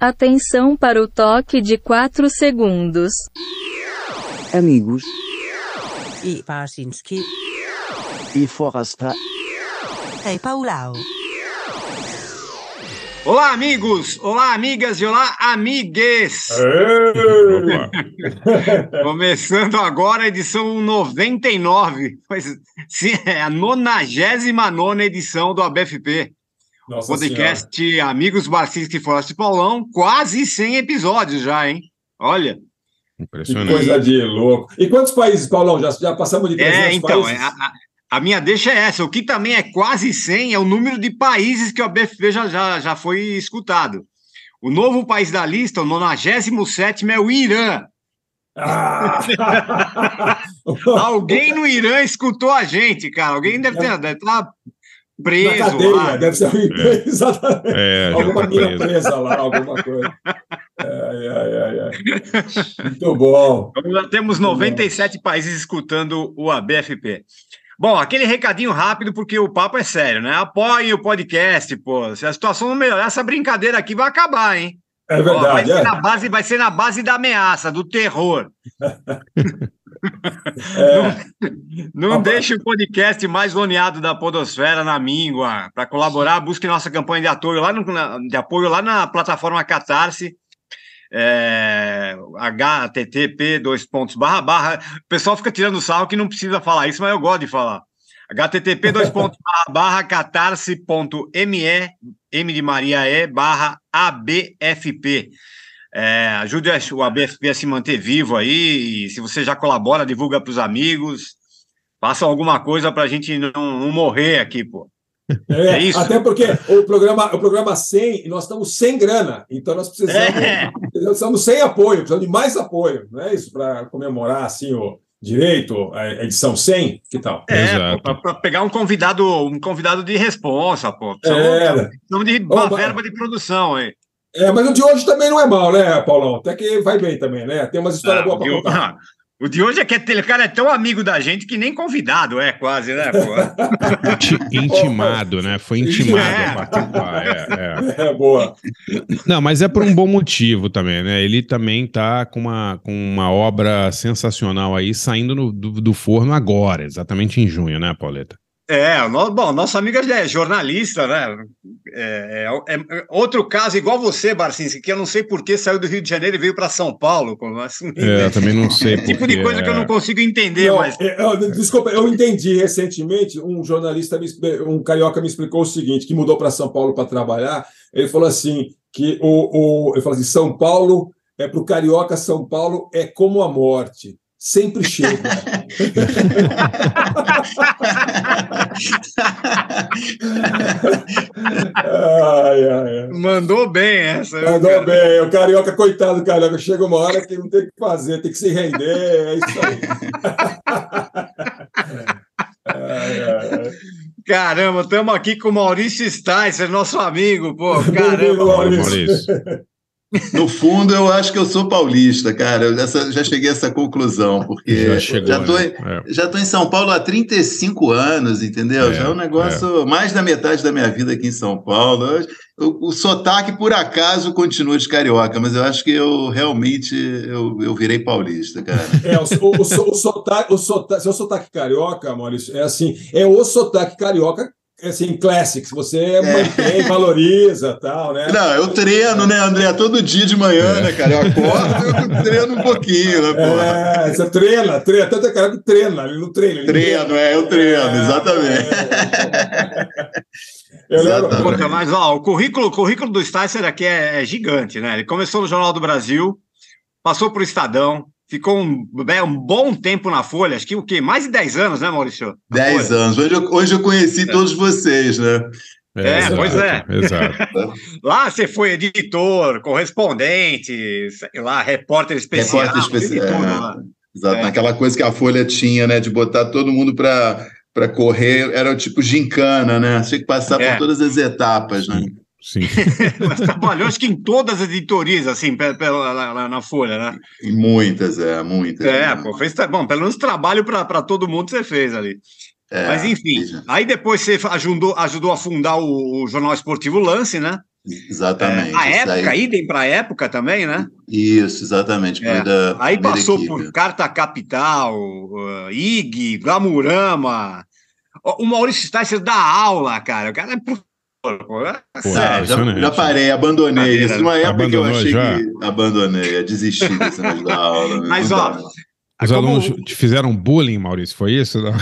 Atenção para o toque de 4 segundos. Amigos e Barsinski e Forrasta. Hey Paulau. Olá, amigos! Olá, amigas e olá, amigues! Começando agora a edição 99, pois sim, é a 99 edição do ABFP. Nossa Podcast Senhora. Amigos Barcistas e Forte Paulão, quase 100 episódios já, hein? Olha. Que Impressionante. coisa de louco. E quantos países, Paulão? Já, já passamos de 300 É, então, países? é, a, a- a minha deixa é essa. O que também é quase 100 é o número de países que o ABFP já, já, já foi escutado. O novo país da lista, o 97 é o Irã. Ah! Alguém no Irã escutou a gente, cara. Alguém deve ter, deve estar Na preso cadeia, lá. deve ser exatamente. É, já alguma tá mina preso. presa lá, alguma coisa. Ai, ai, ai. Muito bom. Então, Já temos 97 países escutando o ABFP. Bom, aquele recadinho rápido, porque o papo é sério, né? Apoiem o podcast, pô. Se a situação não melhorar, essa brincadeira aqui vai acabar, hein? É Ó, vai, verdade. ser é. na base, vai ser na base da ameaça, do terror. É, Não Ah, deixe o podcast mais loneado da Podosfera na míngua. Para colaborar, busque nossa campanha de apoio lá, no, na, de apoio lá na plataforma Catarse. É, http dois pontos barra barra o pessoal fica tirando sarro que não precisa falar isso mas eu gosto de falar http dois pontos barra barra catarse.me m de Maria e barra abfp é, ajude o ABFP a se manter vivo aí. E se você já colabora, divulga para os amigos. Façam alguma coisa para a gente não, não morrer aqui, pô. é, É isso. Até porque o programa, o programa 100, nós estamos sem grana, então nós precisamos, É. nós estamos sem apoio, precisamos de mais apoio, não é isso? Para comemorar assim o direito, a edição 100, que tal? É, para pegar um convidado, um convidado de responsa, pô. Precisamos, É. precisamos de uma verba de produção, aí. É, mas o de hoje também não é mal, né, Paulão? Até que vai bem também, né? Tem umas histórias Ah, boas o, contar. o de hoje é que aquele cara é tão amigo da gente que nem convidado é, quase, né, Intimado, né? Foi intimado É. a participar. É, é. É boa. Não, mas é por um bom motivo também, né? Ele também tá com uma, com uma obra sensacional aí, saindo no- do, do forno agora, exatamente em junho, né, Pauleta? É, o no- bom, nosso amigo é jornalista, né? É, é- é outro caso igual você, Barcinski, que eu não sei por que saiu do Rio de Janeiro e veio para São Paulo. como assim, É, eu também não sei. tipo de coisa que eu não é. consigo entender, Não, mas é, eu- desculpa, eu entendi recentemente, um jornalista, um carioca me explicou o seguinte, que mudou para São Paulo para trabalhar, ele falou assim, que o, o ele falou assim, São Paulo, é para o carioca, São Paulo é como a morte, sempre chega. ai, ai, ai. mandou bem essa. Mandou cara? bem, o carioca, coitado do carioca, chega uma hora que não tem o que fazer, tem que se render, é isso aí. Ai, ai, ai. Caramba, estamos aqui com o Maurício Sticer, nosso amigo, pô. Caramba. Maurício. Maurício. No fundo, eu acho que eu sou paulista, cara. Eu essa- já cheguei a essa conclusão, porque Já chegou. já tô, né? em- É. já tô em São Paulo há 35 anos, entendeu? É, já é um negócio, mais da metade da minha vida aqui em São Paulo. Eu- O, o sotaque, por acaso, continua de carioca, mas eu acho que eu realmente eu, eu virei paulista, cara. É, o, o, o, o sotaque, o sotaque, seu sotaque carioca, Maurício, é assim, é o sotaque carioca, é assim, classics, você mantém, valoriza tal, né? Não, eu treino, né, André? Todo dia de manhã, né, cara? Eu acordo, eu treino um pouquinho, né, pô? É, você treina, treina, tanto é cara que treina, ele não treina. Ele Treino, é, eu treino, É, exatamente. é. Eu Exatamente. Mas ó, o currículo, o currículo do Sticer aqui é, é gigante, né? Ele começou no Jornal do Brasil, passou para o Estadão, ficou um, é, um bom tempo na Folha, acho que o quê? Mais de 10 anos, né, Maurício? Na 10 Folha. anos. Hoje eu, hoje eu conheci todos vocês, né? É, pois é. Exato. Lá você foi editor, correspondente, sei lá, repórter especial. Repórter especial. é. Exato. É. Aquela coisa que a Folha tinha, né? De botar todo mundo para para correr, era o tipo gincana, né? Tinha que passar É. por todas as etapas, né? Sim. Mas trabalhou, acho que em todas as editorias, assim, pe- pela, lá- na Folha, né? E muitas, é, muitas. É, né? pô, fez, bom, pelo menos trabalho para todo mundo você fez ali. É, Mas enfim, né? aí depois você ajudou, ajudou a fundar o, o jornal esportivo Lance, né? Exatamente. É, a época, aí- idem para a época também, né? Isso, exatamente. É. primeira- Aí passou equipe. por Carta Capital, uh, IG, Glamurama. O o Maurício Sticer dá aula, cara. O cara é professor. Pô. É. É, já, já parei, abandonei. Isso numa época que eu achei já? que abandonei, desisti desse negócio da aula. Mas, não ó, dá. Os Como- alunos te fizeram bullying, Maurício, foi isso? Não.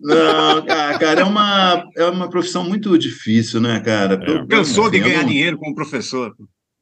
Não, ah, cara, é uma, é uma profissão muito difícil, né, cara? Eu- Cansou de assim, ganhar não- dinheiro como professor.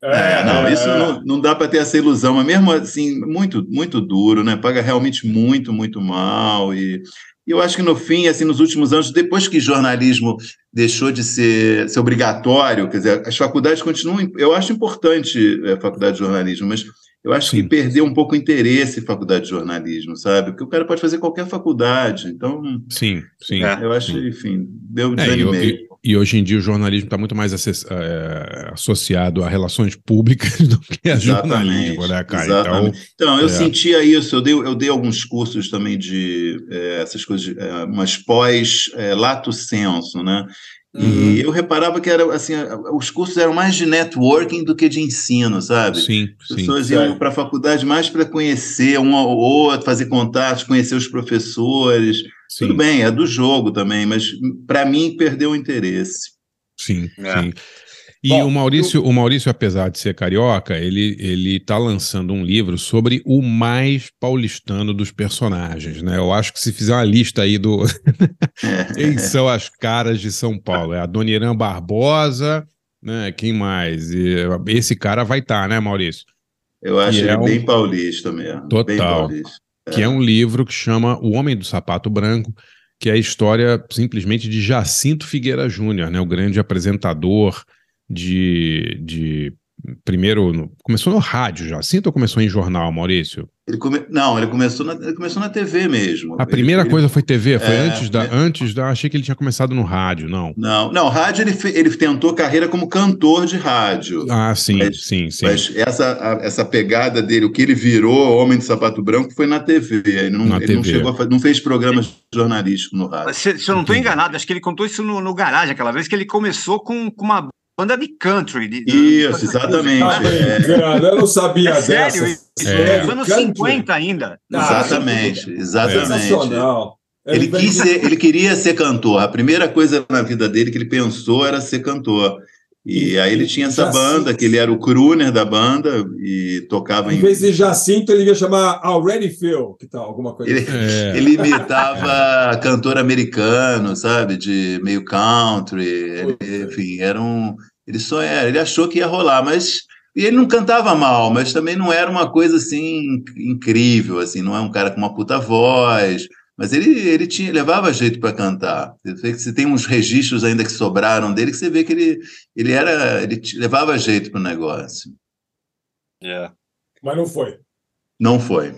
É, não, isso não, não dá para ter essa ilusão, mas mesmo assim, muito, muito duro, né? Paga realmente muito, muito mal. E, e eu acho que no fim, assim, nos últimos anos, depois que jornalismo deixou de ser, ser obrigatório, quer dizer, as faculdades continuam. Eu acho importante a faculdade de jornalismo, mas eu acho Sim. que perdeu um pouco o interesse em faculdade de jornalismo, sabe? Porque o cara pode fazer qualquer faculdade. Então, Sim, sim. É. eu acho, sim. enfim, deu É, e, desanimei. E- hoje em dia o jornalismo está muito mais é, associado a relações públicas do que a jornalismo, né, exatamente. Então, eu é. sentia isso, eu dei, eu dei alguns cursos também de é, essas coisas, é, umas pós é, lato senso, né? Uhum. E eu reparava que era assim, os cursos eram mais de networking do que de ensino, Então, sabe? sim, As sim. pessoas Certo. iam para a faculdade mais para conhecer um ao outro, fazer contatos, conhecer os professores. Sim. Tudo bem, é do jogo também, mas para mim perdeu o interesse. Sim, É. sim. E Bom, o Maurício, o Maurício, apesar de ser carioca, ele ele está lançando um livro sobre o mais paulistano dos personagens, né? Eu acho que se fizer uma lista aí do quem são as caras de São Paulo, é a Dona Irã Barbosa, né? Quem mais? E esse cara vai estar, né, Maurício? Eu acho E ele é um- bem paulista mesmo. Bem Total. paulista. Que é um livro que chama O Homem do Sapato Branco, que é a história simplesmente de Jacinto Figueira Júnior, né, o grande apresentador de, de primeiro no- começou no rádio, Jacinto ou começou em jornal, Maurício? Ele come... Não, ele começou, na... ele começou na TV mesmo. A primeira Ele- coisa foi TV, foi É, antes da é. antes da, achei que ele tinha começado no rádio, não. Não, não, rádio ele, ele tentou carreira como cantor de rádio. Ah, sim, Mas- sim, sim. Mas essa, a- essa pegada dele, o que ele virou Homem de Sapato Branco, foi na TV. Ele não, Na ele não TV. chegou a não fez programas jornalísticos no rádio. Se, se eu não estou enganado, acho que ele contou isso no, no garagem aquela vez, que ele começou com, com uma banda de country. de- Isso, de- exatamente. Tá É. eu não sabia É sério dessa. isso? É. Nos anos Country. 50 ainda. Ah, Exatamente, exatamente. Sensacional. Ele, quis ser, ele queria ser cantor. A primeira coisa na vida dele que ele pensou era ser cantor. E aí ele tinha essa já banda, que ele era o crooner da banda e tocava Em em. vez de Jacinto, ele ia chamar Already Phil, que tal? Alguma coisa Ele, assim. É. ele imitava cantor americano, sabe? De meio country. Ele, enfim, era um. Ele só era. Ele achou que ia rolar, mas. E ele não cantava mal, mas também não era uma coisa assim incrível, assim, não é um cara com uma puta voz, mas ele, ele tinha, levava jeito para cantar. Você vê que Você tem uns registros ainda que sobraram dele que você vê que ele, ele era, ele levava jeito para o negócio. Mas não foi. Não foi,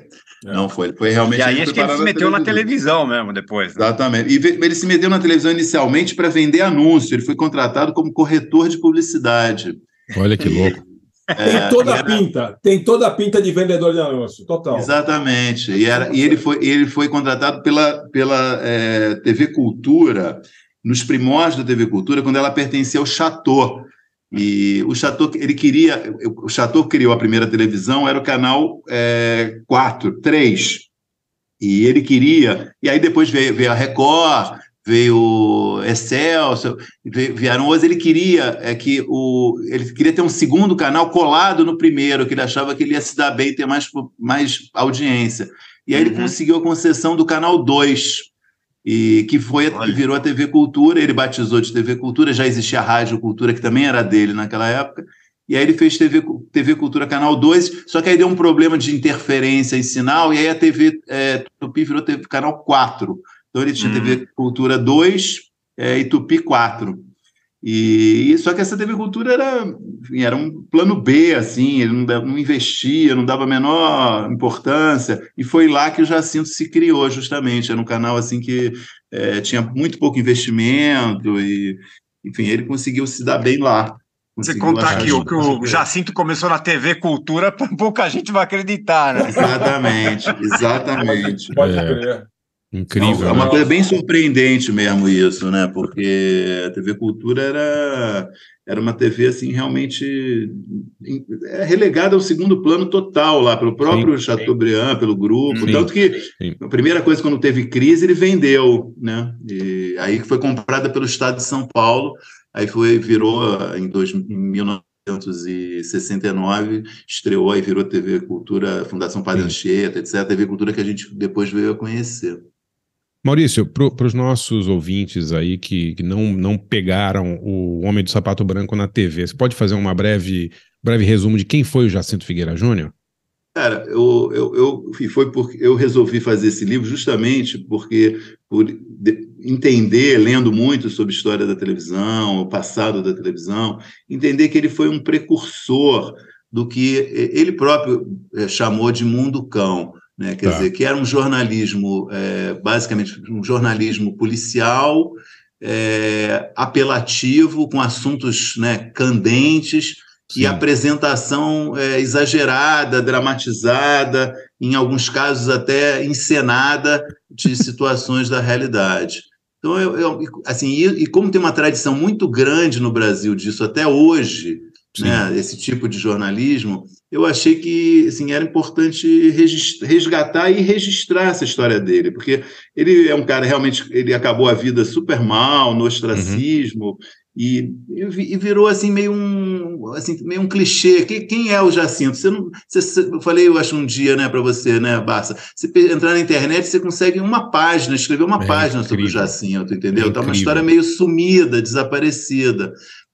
É. não foi. Ele foi realmente. E aí ele acho que ele se meteu na televisão. televisão mesmo depois. né? Exatamente. E ele se meteu na televisão inicialmente para vender anúncio. Ele foi contratado como corretor de publicidade. Olha que louco. Tem É, toda a era- pinta. Tem toda a pinta de vendedor de anúncio. Total. Exatamente. E, era, e ele, foi, ele foi contratado pela, pela eh, TV Cultura, nos primórdios da TV Cultura, quando ela pertencia ao Chateau. E o Chateau, ele queria. O Chateau criou a primeira televisão, era o canal eh, 4, 3. E ele queria. E aí depois veio, veio a Record, veio Excelsior, vieram outros. Ele queria é que o. Ele queria ter um segundo canal colado no primeiro, que ele achava que ele ia se dar bem e ter mais, mais audiência. E aí ele Uhum. conseguiu a concessão do canal 2. E que foi Olha. virou a TV Cultura, ele batizou de TV Cultura, já existia a Rádio Cultura, que também era dele naquela época, e aí ele fez TV, TV Cultura Canal 2, só que aí deu um problema de interferência em sinal, e aí a TV é, Tupi virou TV Canal 4. Então ele tinha Hum. TV Cultura 2 é, e Tupi 4. E, só que essa TV Cultura era, enfim, era um plano B, assim, ele não, não investia, não dava a menor importância, e foi lá que o Jacinto se criou, justamente. Era um canal assim que é, tinha muito pouco investimento, e enfim, ele conseguiu se dar bem lá. Você contar aqui o que o Jacinto começou na TV Cultura, pouca gente vai acreditar, né? Exatamente, exatamente. Pode É. Incrível. É uma né? coisa bem surpreendente mesmo isso, né? Porque a TV Cultura era era uma TV assim realmente é, relegada ao segundo plano total lá pelo próprio Sim, Chateaubriand, pelo grupo, Sim, tanto que sim. a primeira coisa quando teve crise ele vendeu, né? E aí que foi comprada pelo Estado de São Paulo, aí foi virou em, dois, em 1969 estreou e virou TV Cultura Fundação Padre Sim. Anchieta, etc. TV Cultura que a gente depois veio a conhecer. Maurício, para os nossos ouvintes aí que, que não, não pegaram o Homem do Sapato Branco na TV, você pode fazer uma breve, breve resumo de quem foi o Jacinto Figueira Júnior? Cara, eu, eu, eu, foi porque eu resolvi fazer esse livro justamente porque, por de- entender, lendo muito sobre a história da televisão, o passado da televisão, entender que ele foi um precursor do que ele próprio eh, chamou de mundo cão, né? Quer Tá. dizer, que era um jornalismo, eh, basicamente, um jornalismo policial, eh, apelativo, com assuntos né, candentes, e Sim. apresentação é, exagerada, dramatizada, em alguns casos até encenada de situações da realidade. Então, eu, eu- assim, e, e como tem uma tradição muito grande no Brasil disso até hoje, né, esse tipo de jornalismo, eu achei que assim, era importante resgatar e registrar essa história dele, porque ele é um cara realmente, ele acabou a vida super mal, no ostracismo, e, e e virou assim meio um, assim, meio um clichê. Quem, quem é o Jacinto? Você não, você- eu falei, eu acho um dia, né, para você, né, Barça? Você entrar na internet, você consegue uma página, escrever uma É página sobre o incrível. Jacinto, entendeu? É tá uma incrível. história meio sumida, desaparecida.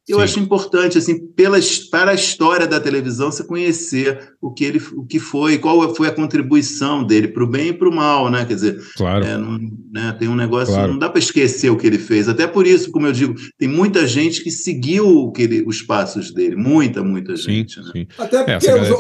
Eu Sim. acho importante, assim, pela, para a história da televisão, você conhecer o que ele, o que foi, qual foi a contribuição dele para o bem e para o mal, né? Quer dizer, Claro. é, não- né, tem um negócio, Claro. não dá para esquecer o que ele fez. Até por isso, como eu digo, tem muita gente que seguiu o que ele- os passos dele, muita, muita sim, gente. Né? sim. Até porque essa o, galera-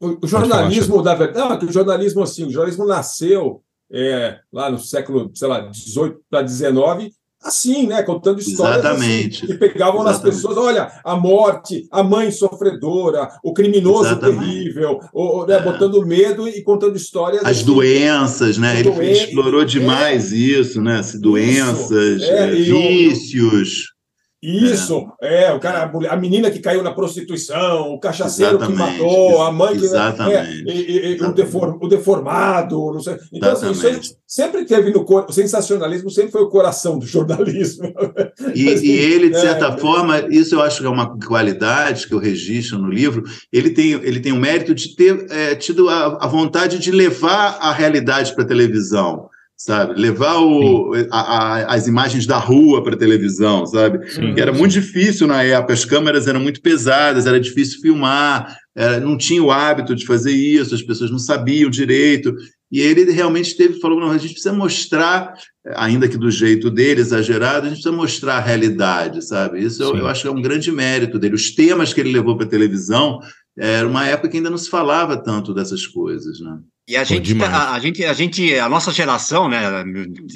o- o jornalismo, da verdade, é o jornalismo, assim, o jornalismo nasceu é, lá no século, sei lá, 18 para 19, assim, né? Contando histórias Exatamente. assim, que pegavam nas Exatamente. pessoas, olha, a morte, a mãe sofredora, o criminoso Exatamente. terrível, o, né, É. botando medo e contando histórias. As assim, doenças, né? Ele doenças, explorou demais isso, né? As doenças, É, o- vícios. Isso, é, o cara, a, mulher- a menina que caiu na prostituição, o cachaceiro Exatamente, que matou, a mãe que. exatamente, é, e- e- o, exatamente. o deformado, não sei. Então, assim, isso sempre teve no cor... O sensacionalismo sempre foi o coração do jornalismo. E, Assim, e ele, de é, certa é. forma, isso eu acho que é uma qualidade que eu registro no livro. Ele tem, ele tem o mérito de ter é, tido a, a vontade de levar a realidade para a televisão, sabe? Levar o, a- a- as imagens da rua para a televisão, sabe? Sim, era sim. muito difícil na época, as câmeras eram muito pesadas, era difícil filmar, era- não tinha o hábito de fazer isso, as pessoas não sabiam direito. E ele realmente teve, falou: não, a gente precisa mostrar, ainda que do jeito dele, exagerado, a gente precisa mostrar a realidade, sabe? Isso eu, eu acho que é um grande mérito dele. Os temas que ele levou para a televisão era uma época que ainda não se falava tanto dessas coisas, né? E a gente, tá- a, gente, a gente, a nossa geração, né,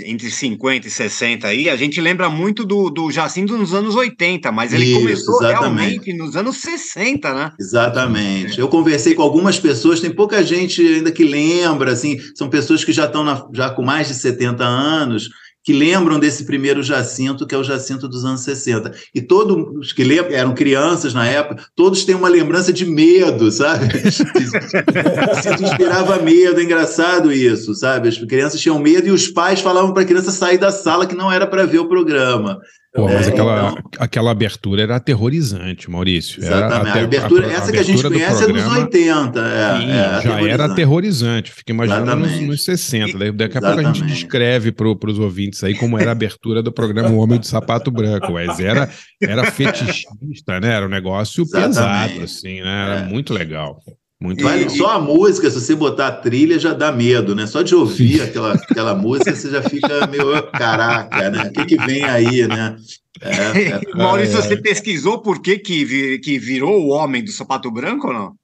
entre 50 e 60 aí, a gente lembra muito do, do Jacinto nos anos 80, mas ele Isso, começou exatamente. realmente nos anos 60, né? Exatamente. Eu conversei com algumas pessoas, tem pouca gente ainda que lembra, assim, são pessoas que já estão na- já com mais de 70 anos, que lembram desse primeiro Jacinto, que é o Jacinto dos anos 60. E todos os que lembram, eram crianças na época, todos têm uma lembrança de medo, sabe? Se inspirava medo, é engraçado isso, sabe? As crianças tinham medo e os pais falavam para a criança sair da sala que não era para ver o programa. Pô, mas É, aquela, então. aquela abertura era aterrorizante, Maurício. Era Exatamente. até- a abertura, a- a essa que a gente abertura conhece é dos programa- 80. É, Sim, é, já era aterrorizante. Fica imaginando nos, nos 60. Daí- Daqui a pouco a gente descreve para os ouvintes aí como era a abertura do programa O Homem do Sapato Branco. Mas era, era fetichista, né? Era um negócio Exatamente. pesado, assim, né? Era É. muito legal. Muito Vale, legal. só a música, se você botar a trilha, já dá medo, né? Só de ouvir aquela, aquela música, você já fica meio, caraca, né? O que, que vem aí, né? É, é, Maurício, ai. você pesquisou por que, que, vi- que virou o homem do sapato branco ou não?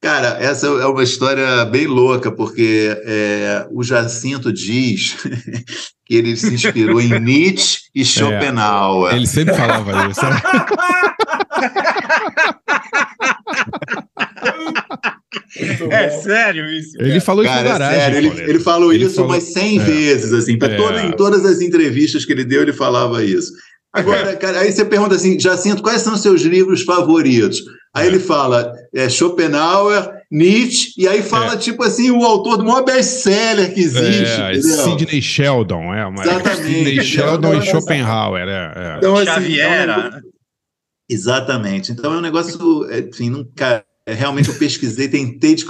Cara, essa é uma história bem louca, porque é, o Jacinto diz que ele se inspirou em Nietzsche e Schopenhauer. Ele sempre falava isso. É sério isso? Ele falou isso Cara, na é garagem. sério, ele, ele falou Ele isso falou- umas 100 é. vezes, assim, pra É. toda- em todas as entrevistas que ele deu, ele falava isso. Agora, cara, aí você pergunta assim, Jacinto, quais são os seus livros favoritos? Aí ele fala é, Schopenhauer, Nietzsche, e aí fala, É. tipo assim, o autor do maior best-seller que existe. É, entendeu? Sidney Sheldon, é. Uma, Exatamente. Sidney Sheldon e Schopenhauer, é. é. Então, assim, Xavier, então, né? Exatamente. Então é um negócio, é, enfim, nunca. É, realmente eu pesquisei, tentei de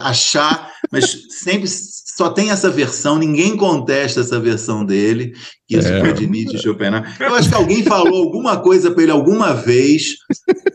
achar, mas sempre só tem essa versão, ninguém contesta essa versão dele, que isso É. foi de Nietzsche e Schopenhauer. Eu acho que alguém falou alguma coisa para ele alguma vez,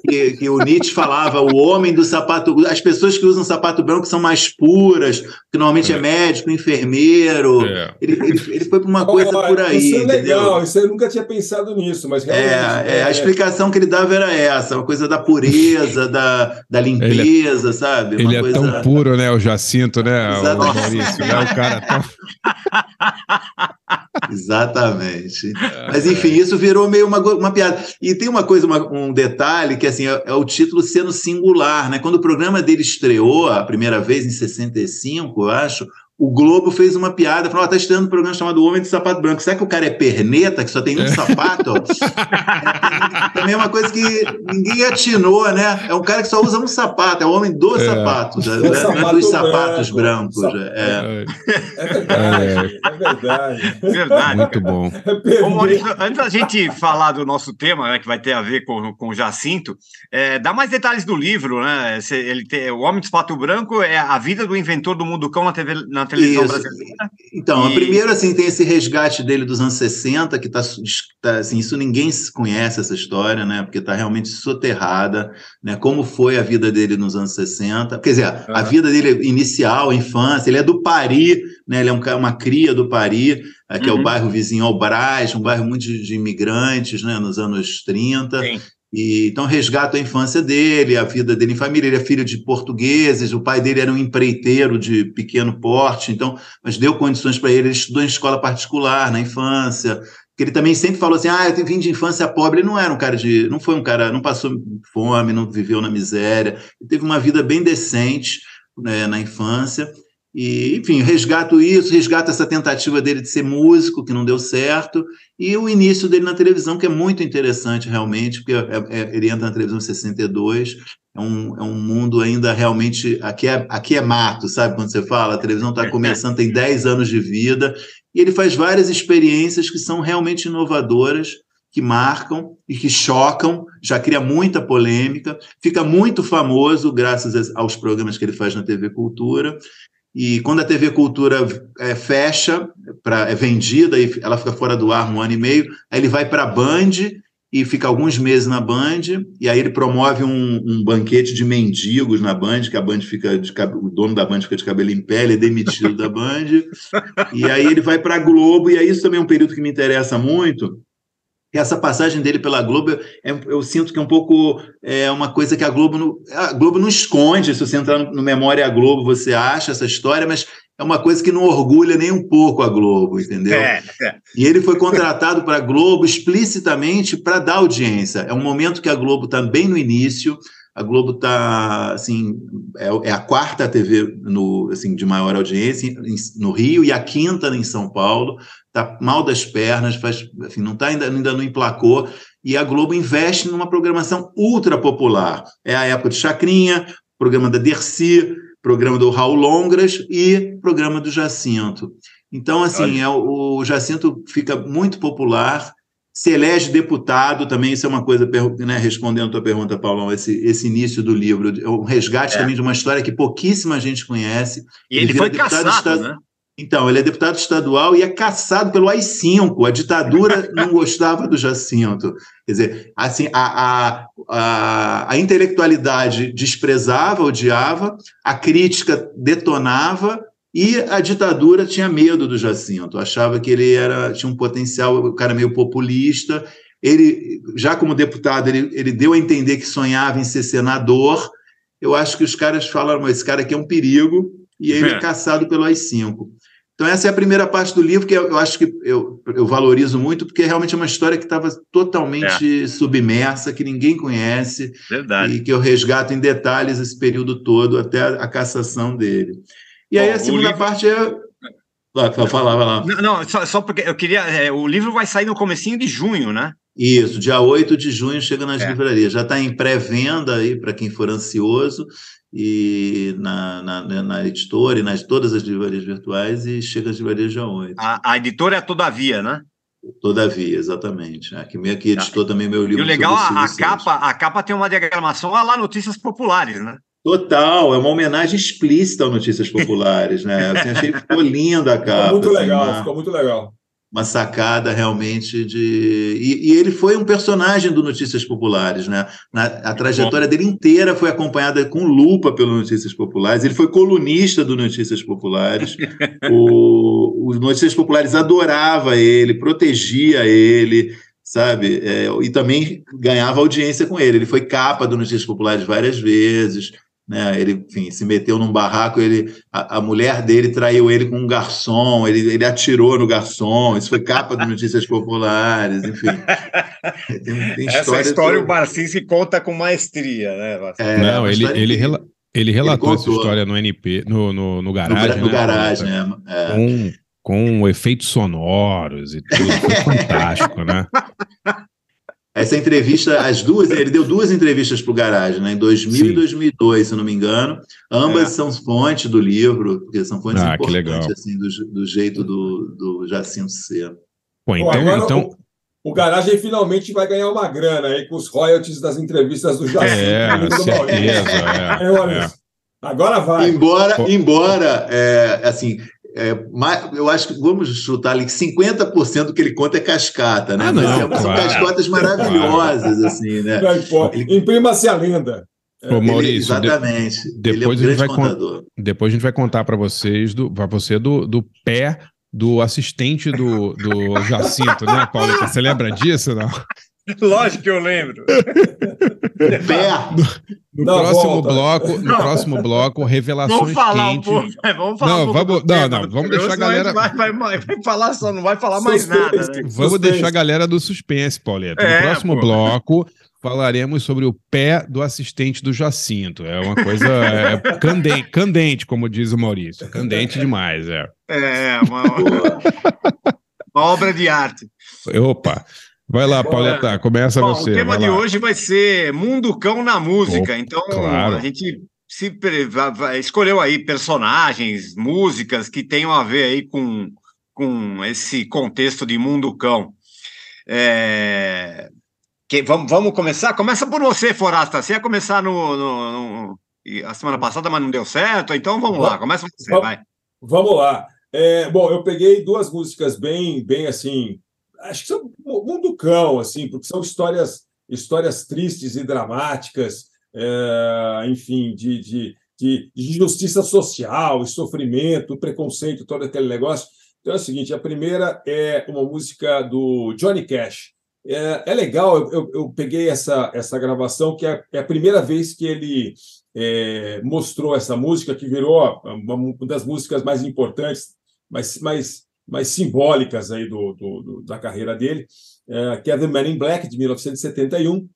que, que o Nietzsche falava, o homem do sapato, as pessoas que usam sapato branco são mais puras, que normalmente é, médico, enfermeiro. É. Ele, ele, ele foi para uma coisa Olha, por aí, Isso é entendeu? legal, isso eu nunca tinha pensado nisso, mas realmente. É, é, a explicação que ele dava era essa, uma coisa da pureza, da, da limpeza, sabe? Uma Ele é coisa... tão puro, né, o Jacinto, né, o Exatamente. Maurício, né, o cara tão... Exatamente. Mas enfim, isso virou meio uma, uma piada. E tem uma coisa, uma- um detalhe, que assim, é, é o título sendo singular, né? Quando o programa dele estreou a primeira vez, em 65, eu acho, o Globo fez uma piada, falou, ó, tá estreando um programa chamado Homem de Sapato Branco. Será que o cara é perneta, que só tem um sapato? É, Também é uma coisa que ninguém atinou, né? É um cara que só usa um sapato, é o homem dos É. sapatos, não é sapato dos sapatos branco. brancos. É. É verdade, é, verdade. Verdade. Muito bom. É. Maurício, antes da gente falar do nosso tema, né, que vai ter a ver com, com o Jacinto, é, dá mais detalhes do livro, né? Ele tem, o Homem de Sapato Branco é a vida do inventor do mundo cão na, TV, na televisão Isso. brasileira. Então, E- primeiro, assim, tem esse resgate dele dos anos 60, que tá, tá, assim, isso ninguém se conhece essa história, né? Porque está realmente soterrada, né? Como foi a vida dele nos anos 60. Quer dizer, a vida dele inicial, a infância, ele é do Pari, né? Ele é um, uma cria do Pari, eh, que é Uhum. o bairro vizinho ao Brás, um bairro muito de, de imigrantes, né? Nos anos 30. Sim. E, então, resgata a infância dele, a vida dele em família. Ele é filho de portugueses, o pai dele era um empreiteiro de pequeno porte, então, mas deu condições para ele. Ele estudou em escola particular na infância. Que ele também sempre falou assim: ah, eu vim de infância pobre. Ele não era um cara de. Não foi um cara, não passou fome, não viveu na miséria. Ele teve uma vida bem decente né, na infância. E, enfim, resgato isso, resgato essa tentativa dele de ser músico, que não deu certo, e o início dele na televisão, que é muito interessante realmente, porque é- é- ele entra na televisão em 62, é um, é um mundo ainda realmente. Aqui é, aqui é mato, sabe? Quando você fala, a televisão está começando, tem 10 anos de vida, e ele faz várias experiências que são realmente inovadoras, que marcam e que chocam, já cria muita polêmica, fica muito famoso graças aos programas que ele faz na TV Cultura. E quando a TV Cultura é, fecha, pra, é vendida, e ela fica fora do ar um ano e meio, aí ele vai para a Band e fica alguns meses na Band, e aí ele promove um, um banquete de mendigos na Band, que a Band fica de o dono da Band fica de cabelo em pé, ele é demitido da Band, e aí ele vai para a Globo, e aí isso também é um período que me interessa muito, essa passagem dele pela Globo, é- eu sinto que é um pouco é uma coisa que a Globo não, a Globo não esconde. Se você entrar no, no Memória a Globo, você acha essa história, mas é uma coisa que não orgulha nem um pouco a Globo, entendeu? É, é. E ele foi contratado para a Globo explicitamente para dar audiência. É um momento que a Globo está bem no início. A Globo está, assim, é, é a quarta TV no, assim, de maior audiência no Rio e a quinta em São Paulo. Está mal das pernas, faz, enfim, não tá ainda, ainda não emplacou. E a Globo investe numa programação ultra popular. É a época de Chacrinha, programa da Dercy, programa do Raul Longras e programa do Jacinto. Então, assim, é, o, o Jacinto fica muito popular, se elege deputado também, isso é uma coisa, né, respondendo a tua pergunta, Paulão, esse, esse início do livro, é um resgate É. também de uma história que pouquíssima gente conhece. E ele Ele foi caçado, né? Então, ele é deputado estadual e é caçado pelo AI-5. A ditadura não gostava do Jacinto. Quer dizer, assim, a, a, a, a intelectualidade desprezava, odiava, a crítica detonava e a ditadura tinha medo do Jacinto. Achava que ele era, tinha um potencial, o cara meio populista. Ele, já como deputado, ele, ele deu a entender que sonhava em ser senador. Eu acho que os caras falaram, "Mas esse cara aqui é um perigo, e ele é, É. caçado pelo AI-5. Então, essa é a primeira parte do livro que eu, eu acho que eu, eu valorizo muito, porque realmente é uma história que estava totalmente submersa, que ninguém conhece, Verdade. e que eu resgato em detalhes esse período todo, até a, a cassação dele. E aí Bom, a o segunda livro- parte é. Vai, vai falar, vai lá. Não, não, só, só porque eu queria. é, o livro vai sair no comecinho de junho, né? Isso, dia 8 de junho chega nas É. livrarias. Já está em pré-venda aí para quem for ansioso, e na, na, na editora e nas todas as livrarias virtuais, e chega às livrarias dia 8. A, a editora é Todavia, né? Todavia, exatamente. né? Que meio que editou também meu E livro. o legal, sobre a, a capa, a capa tem uma diagramação a lá Notícias Populares, né? Total, é uma homenagem explícita ao Notícias Populares, né? Assim, achei que ficou linda a capa. Ficou muito assim, legal, uma- ficou muito legal. Uma sacada realmente de. E, e ele foi um personagem do Notícias Populares, né? Na- a trajetória dele inteira foi acompanhada com lupa pelo Notícias Populares. Ele foi colunista do Notícias Populares. o, o Notícias Populares adorava ele, protegia ele, sabe? É, e também ganhava audiência com ele. Ele foi capa do Notícias Populares várias vezes. Né, ele, enfim, se meteu num barraco, ele, a, a mulher dele traiu ele com um garçom, ele, ele atirou no garçom, isso foi capa do Notícias Populares, enfim. Tem, tem Essa história o toda- Barcins se conta com maestria, né? É, Não, ele, ele, rela- ele relatou essa contou. história no NP, no, no, no no, garagem. no né, garagem, Pauleta? é, é. Com, com efeitos sonoros e tudo. Foi fantástico, né? Essa entrevista, as duas, ele deu duas entrevistas para o Garagem, né, em 2000 Sim. e 2002, se não me engano. Ambas É. são fontes do livro, porque são fontes Ah, importantes legal. assim, do, do jeito do, do Jacinto C. Pô, então, agora então o, o Garagem finalmente vai ganhar uma grana aí com os royalties das entrevistas do Jacinto. é, e do Maurício. certeza. É, É, é. Agora vai. Embora, Pô. embora é, assim, é, eu acho que vamos chutar ali que 50% do que ele conta é cascata, né? Ah, não, são claro. cascotas maravilhosas, assim, né? Ele- Imprima-se a lenda. Ô, Ele- Maurício, de- exatamente. ele é um depois a gente vai contador. depois a gente vai contar para vocês, para você, do, do pé do assistente do, do Jacinto, né, Paulita? Você lembra disso, não? Lógico que eu lembro. Pé, No Não, próximo volta. bloco, no próximo bloco, revelações Vamos falar um quentes. pouco. é, Vamos falar Não, um pouco vamos- do não, não, vamos deixar a galera- Vai, vai, vai, vai falar só, não vai falar mais Suspense. nada, né? Vamos Suspense. deixar a galera do suspense, Pauleta. No É, próximo pô. bloco, falaremos sobre o pé do assistente do Jacinto. É uma coisa é, candente, candente, como diz o Maurício. Candente demais, é. É, uma, uma obra de arte. Opa. Vai lá, Pauleta, começa Bom, você. o tema de lá. hoje vai ser Mundo Cão na música. então, claro. a gente se escolheu aí personagens, músicas que tenham a ver aí com, com esse contexto de Mundo Cão. É, que- vamos, vamos começar? Começa por você, Forasta. Você ia começar no, no- no- a semana passada, mas não deu certo. Então vamos lá, começa você, Vamos. vai. Vamos lá. É, bom, eu peguei duas músicas bem, bem assim, acho que são mundo cão, assim, porque são histórias, histórias tristes e dramáticas, é, enfim, de, de, de injustiça social, sofrimento, preconceito, todo aquele negócio. Então é o seguinte: a primeira é uma música do Johnny Cash. É, é legal, eu, eu, peguei essa, essa gravação, que é, é a primeira vez que ele é, mostrou essa música, que virou uma, uma das músicas mais importantes, mais, mais, mais simbólicas aí do, do, do- da carreira dele, é, que é The Man in Black, de 1971.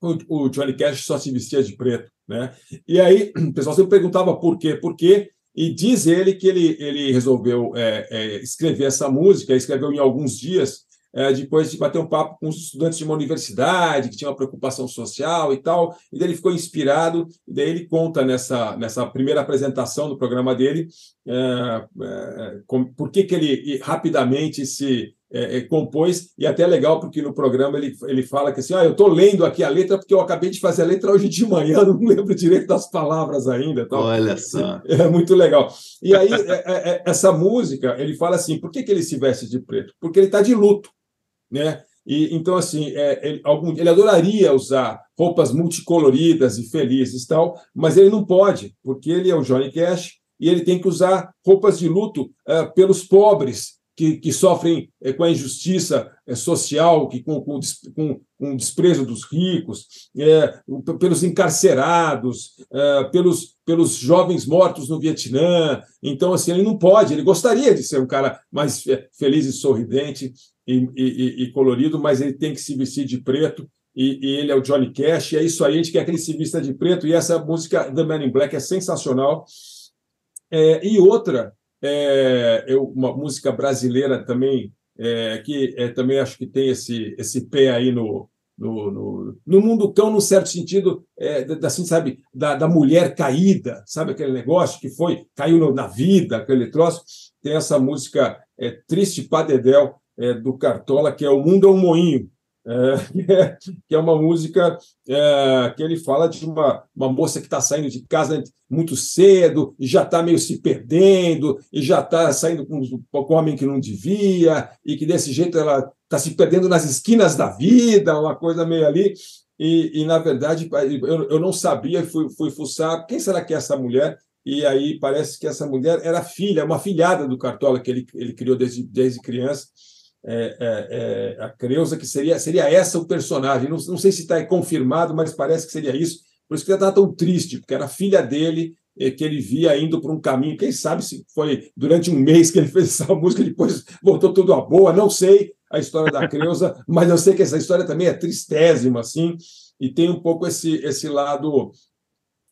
O, o Johnny Cash só se vestia de preto. Né? E aí o pessoal sempre perguntava por quê, por quê, e diz ele que ele, ele resolveu é, é, escrever essa música, escreveu em alguns dias, é, depois de bater um papo com os estudantes de uma universidade que tinha uma preocupação social e tal, e daí ele ficou inspirado, e daí ele conta nessa, nessa primeira apresentação do programa dele é, é, com- por que, que ele rapidamente se é, é, compôs, e até é legal porque no programa ele, ele fala que assim, ah, eu estou lendo aqui a letra porque eu acabei de fazer a letra hoje de manhã, não lembro direito das palavras ainda. Tal. olha só. É muito legal. E aí, é, é, é, essa música, ele fala assim: por que, que ele se veste de preto? Porque ele está de luto. Né? E, então, assim, é, ele, algum, ele adoraria usar roupas multicoloridas e felizes tal, mas ele não pode, porque ele é o Johnny Cash e ele tem que usar roupas de luto é, pelos pobres que, que sofrem é, com a injustiça é, social, que com, com, com, com o desprezo dos ricos, pelos encarcerados, pelos, pelos jovens mortos no Vietnã. Então, assim, ele não pode, ele gostaria de ser um cara mais fe- feliz e sorridente e, e- e colorido, mas ele tem que se vestir de preto. E, e ele é o Johnny Cash, e é isso aí, a gente quer que ele se vista de preto, e essa música The Man in Black é sensacional. É, e outra, é, eu- uma música brasileira também é, que é, também acho que tem esse, esse pé aí no, no, no, no mundo cão, num certo sentido, é, assim, sabe, da, da mulher caída, sabe aquele negócio que foi, caiu na vida, aquele troço. Tem essa música é, Triste Padedel, é, do Cartola, que é O Mundo é um Moinho, é, que é uma música é, que ele fala de uma, uma moça que está saindo de casa muito cedo e já está meio se perdendo e já está saindo com, com um homem que não devia e que desse jeito ela está se perdendo nas esquinas da vida, uma coisa meio ali. E, e na verdade, eu, eu não sabia, fui, fui fuçar quem será que é essa mulher. E aí parece que essa mulher era filha, uma filhada do Cartola que ele, ele criou desde, desde criança é, é, é, a Creuza, que seria, seria essa o personagem. Não, não sei se está confirmado, mas parece que seria isso. Por isso que ele estava tão triste, porque era filha dele é, que ele via indo para um caminho. Quem sabe se foi durante um mês que ele fez essa música, depois voltou tudo a boa. Não sei a história da Creuza, mas eu sei que essa história também é tristésima, assim, e tem um pouco esse, esse lado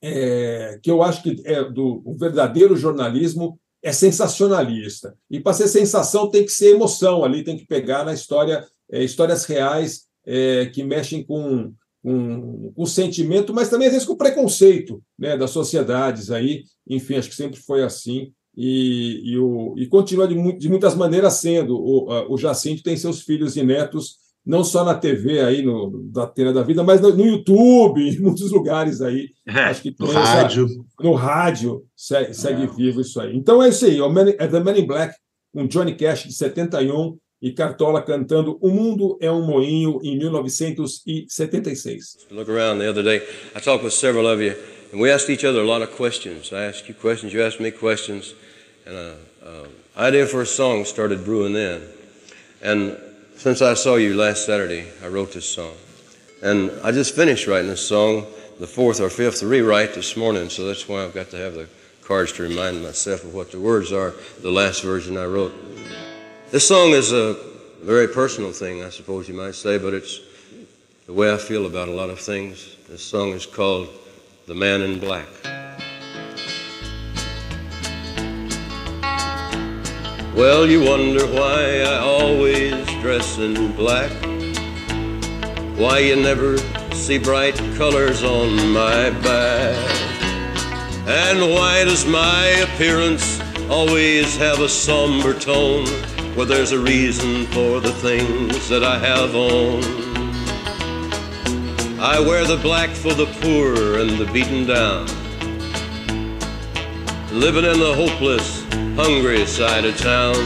é, que eu acho que é do verdadeiro jornalismo é sensacionalista. E para ser sensação tem que ser emoção ali, tem que pegar na história, é, histórias reais é, que mexem com, com, com sentimento, mas também às vezes com preconceito né, das sociedades aí. Enfim, acho que sempre foi assim. E, e, o, e continua de, de muitas maneiras sendo. O, o Jacinto tem seus filhos e netos não só na TV aí, no, da Tena da Vida, mas no, no, YouTube, em muitos lugares aí. É, acho que no rádio. no rádio segue, segue é. vivo isso aí. Então é isso aí, é The Man in Black, com Johnny Cash de 71 e Cartola cantando O Mundo é um Moinho em 1976. Look around the other day, I talked with several of you, and we asked each other a lot of questions. I asked you questions, you asked me questions, and an idea for a song started brewing then. And Since I saw you last Saturday, I wrote this song. And I just finished writing this song, the fourth or fifth rewrite this morning, so that's why I've got to have the cards to remind myself of what the words are, the last version I wrote. This song is a very personal thing, I suppose you might say, but it's the way I feel about a lot of things. This song is called The Man in Black. Well, you wonder why I always dress in black. Why you never see bright colors on my back. And why does my appearance always have a somber tone? Well, there's a reason for the things that I have on. I wear the black for the poor and the beaten down. Living in the hopeless hungry side of town.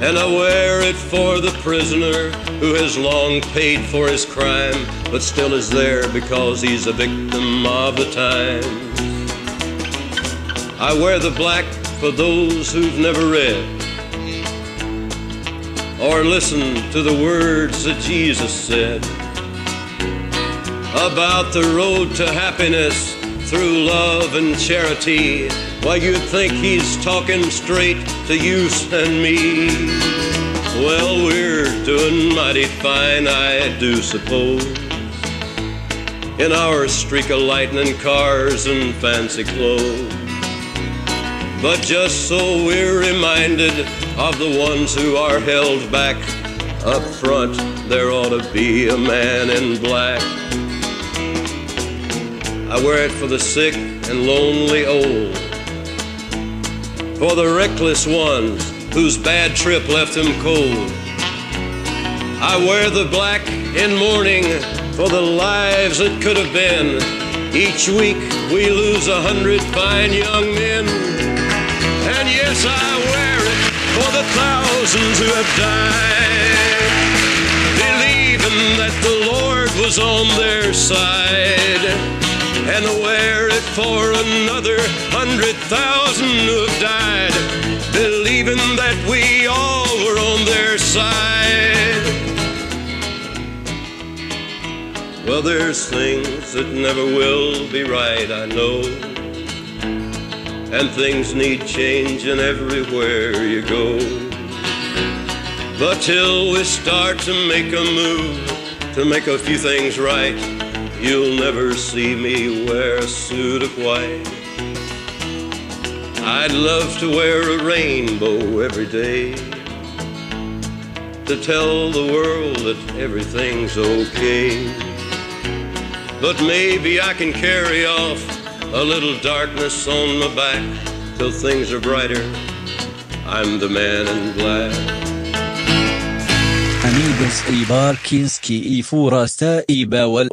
And I wear it for the prisoner who has long paid for his crime, but still is there because he's a victim of the times. I wear the black for those who've never read or listened to the words that Jesus said about the road to happiness through love and charity. Why, you'd think he's talking straight to you and me. Well, we're doing mighty fine, I do suppose. In our streak of lightning cars and fancy clothes. But just so we're reminded of the ones who are held back up front, there ought to be a man in black I wear it for the sick and lonely old, for the reckless ones whose bad trip left them cold. I wear the black in mourning for the lives that could have been. Each week we lose a hundred fine young men. And yes, I wear it for the thousands who have died, believing that the Lord was on their side and wear it for another hundred thousand who have died, believing that we all were on their side. Well, there's things that never will be right, I know. And things need changing everywhere you go. But till we start to make a move, to make a few things right, You'll never see me wear a suit of white. I'd love to wear a rainbow every day. to tell the world that everything's okay. But maybe I can carry off a little darkness on my back till things are brighter. I'm the man in black. Amigos i Barkinski i Forasta i Bawal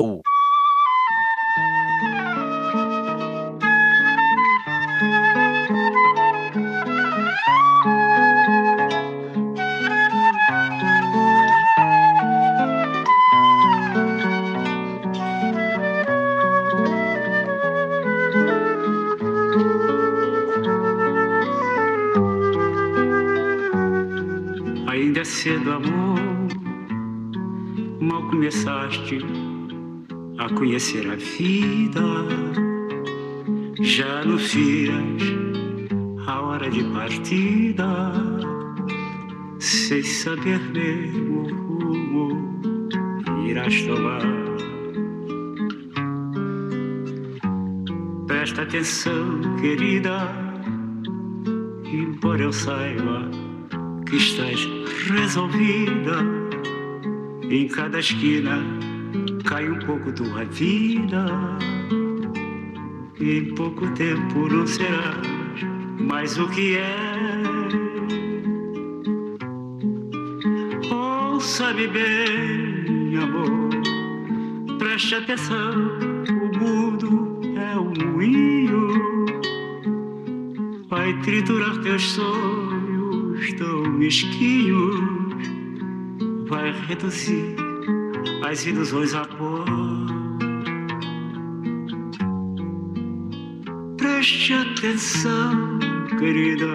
começaste a conhecer a vida. Já anuncias a hora de partida. Sem saber mesmo o rumo irás tomar. Presta atenção, querida. Embora eu saiba que estás resolvida. Em cada esquina cai um pouco tua vida. Em pouco tempo não serás mais o que é. Ouça-me bem, amor. Preste atenção. O mundo é um moinho. Vai triturar teus sonhos tão mesquinhos. Vai reduzir as ilusões a pó. Preste atenção, querida,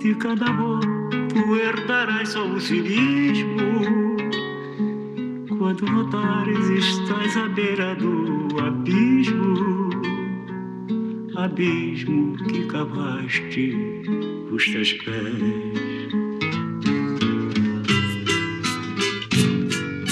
de cada amor tu herdarás só o cinismo. Quando notares estás à beira do abismo, abismo que cavaste os teus pés.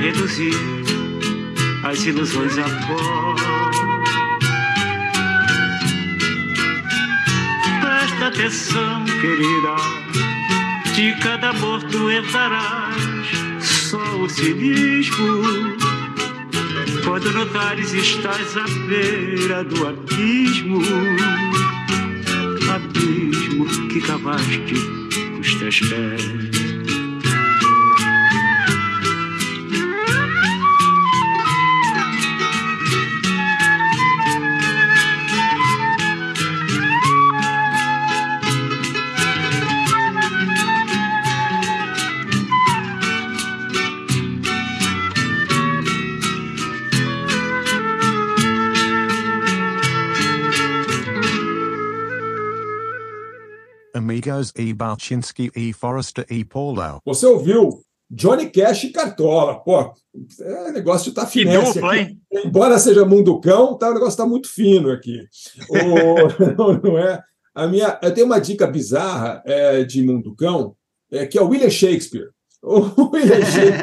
Reduzir as ilusões a pó. Presta atenção, querida. De cada amor tu herdarás só o cinismo. Quando notares estás à beira do abismo, abismo que cavaste os teus pés. E Balchinski e Forrester e Paulo. Você ouviu Johnny Cash e Cartola. Pô, é negócio tá hein? Embora seja munducão, tá, o negócio está muito fino aqui. O, não é? A minha, eu tenho uma dica bizarra é, de munducão, é, que é o William Shakespeare. O William Shakespeare.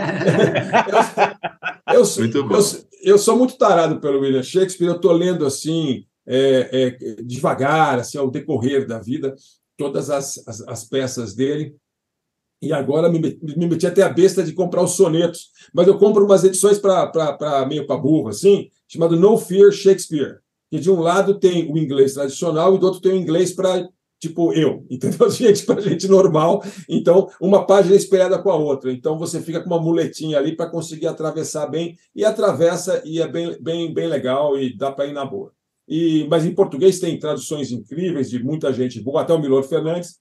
eu, eu, sou- Muito bom. eu, eu sou muito tarado pelo William Shakespeare, eu estou lendo assim, é, é, devagar, assim, ao decorrer da vida, todas as, as, as peças dele. E agora me, me meti até a besta de comprar os sonetos. Mas eu compro umas edições para meio para burro, assim, chamado No Fear Shakespeare. Que de um lado tem o inglês tradicional e do outro tem o inglês para tipo eu, entendeu? Gente, para gente normal. Então, uma página espelhada com a outra. Então, você fica com uma muletinha ali para conseguir atravessar bem, e atravessa, e é bem, bem, bem legal, e dá para ir na boa. E, mas em português tem traduções incríveis de muita gente boa, até o Milor Fernandes.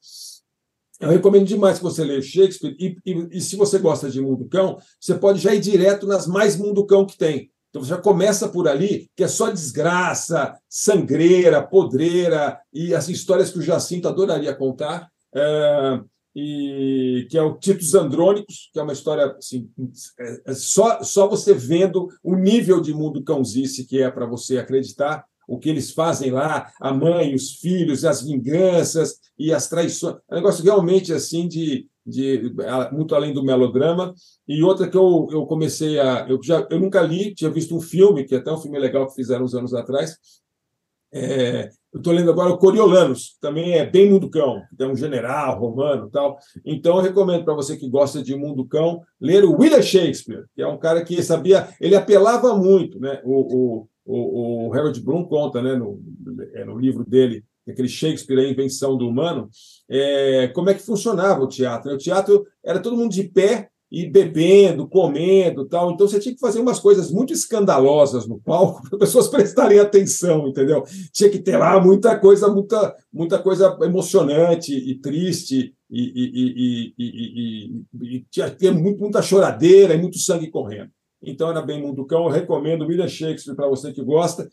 Eu recomendo demais que você leia Shakespeare, e, e, e se você gosta de Munducão, você pode já ir direto nas mais Munducão que tem. Então você já começa por ali, que é só desgraça, sangreira, podreira, e as histórias que o Jacinto adoraria contar, é, e que é o Titos Andrônicos, que é uma história assim, é, é só, só você vendo o nível de mundo cãozice que é para você acreditar o que eles fazem lá, a mãe, os filhos, as vinganças e as traições. É um negócio realmente assim de, de muito além do melodrama. E outra que eu, eu comecei a. Eu, já, eu nunca li, tinha visto um filme, que é até um filme legal que fizeram uns anos atrás. É, eu estou lendo agora o Coriolanos, também é bem mundo cão, é um general romano tal. Então eu recomendo para você que gosta de mundo cão ler o William Shakespeare, que é um cara que sabia, ele apelava muito, né? O, o, o Harold Bloom conta, né, no, é, no livro dele, aquele Shakespeare, a invenção do humano, é, como é que funcionava o teatro. O teatro era todo mundo de pé e bebendo, comendo, tal. Então você tinha que fazer umas coisas muito escandalosas no palco para as pessoas prestarem atenção, entendeu? Tinha que ter lá muita coisa, muita, muita coisa emocionante e triste e, e, e, e tinha que ter muito, muita choradeira e muito sangue correndo. Então era bem mundo cão. Eu recomendo William Shakespeare para você que gosta.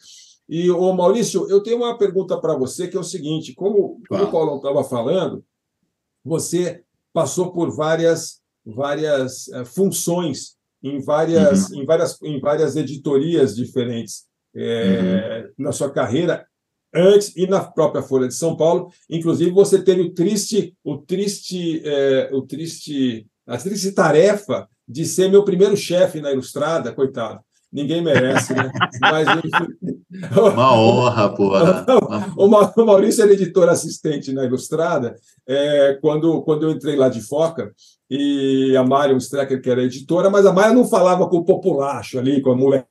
E, ô Maurício, eu tenho uma pergunta para você, que é o seguinte: como, como o Paulo estava falando, você passou por várias, várias uh, funções em várias, uhum. em, várias, em várias editorias diferentes é, uhum. na sua carreira, antes e na própria Folha de São Paulo. Inclusive, você teve o triste, o triste, é, o triste, a triste tarefa de ser meu primeiro chefe na Ilustrada, coitado. Ninguém merece, né? Mas, Uma honra, porra. O Maurício era editor assistente na Ilustrada, é, quando, quando eu entrei lá de Foca, e a Marion Strecker, que era editora, mas a Maria não falava com o populacho ali, com a mulher.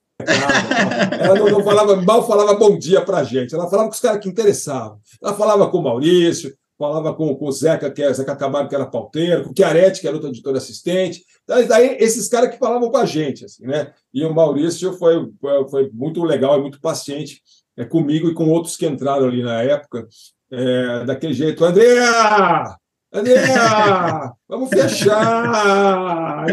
Ela não, não, falava, mal falava bom dia para gente. Ela falava com os caras que interessavam. Ela falava com o Maurício, falava com, com o Zeca, que é Zeca Camargo, que era pauteiro, com o Chiaretti, que era outro editor assistente. Daí, esses caras que falavam com a gente, assim, né? E o Maurício foi, foi muito legal e muito paciente é, comigo e com outros que entraram ali na época, é, daquele jeito. Andréa! Andréa! Vamos fechar!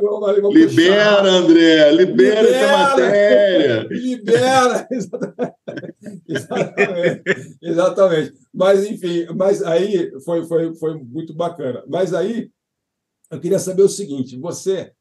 vamos, vamos libera, fechar. André! Libera, libera essa matéria! Libera! Exatamente. Exatamente. Mas, enfim, mas aí foi, foi, foi muito bacana. Mas aí eu queria saber o seguinte: você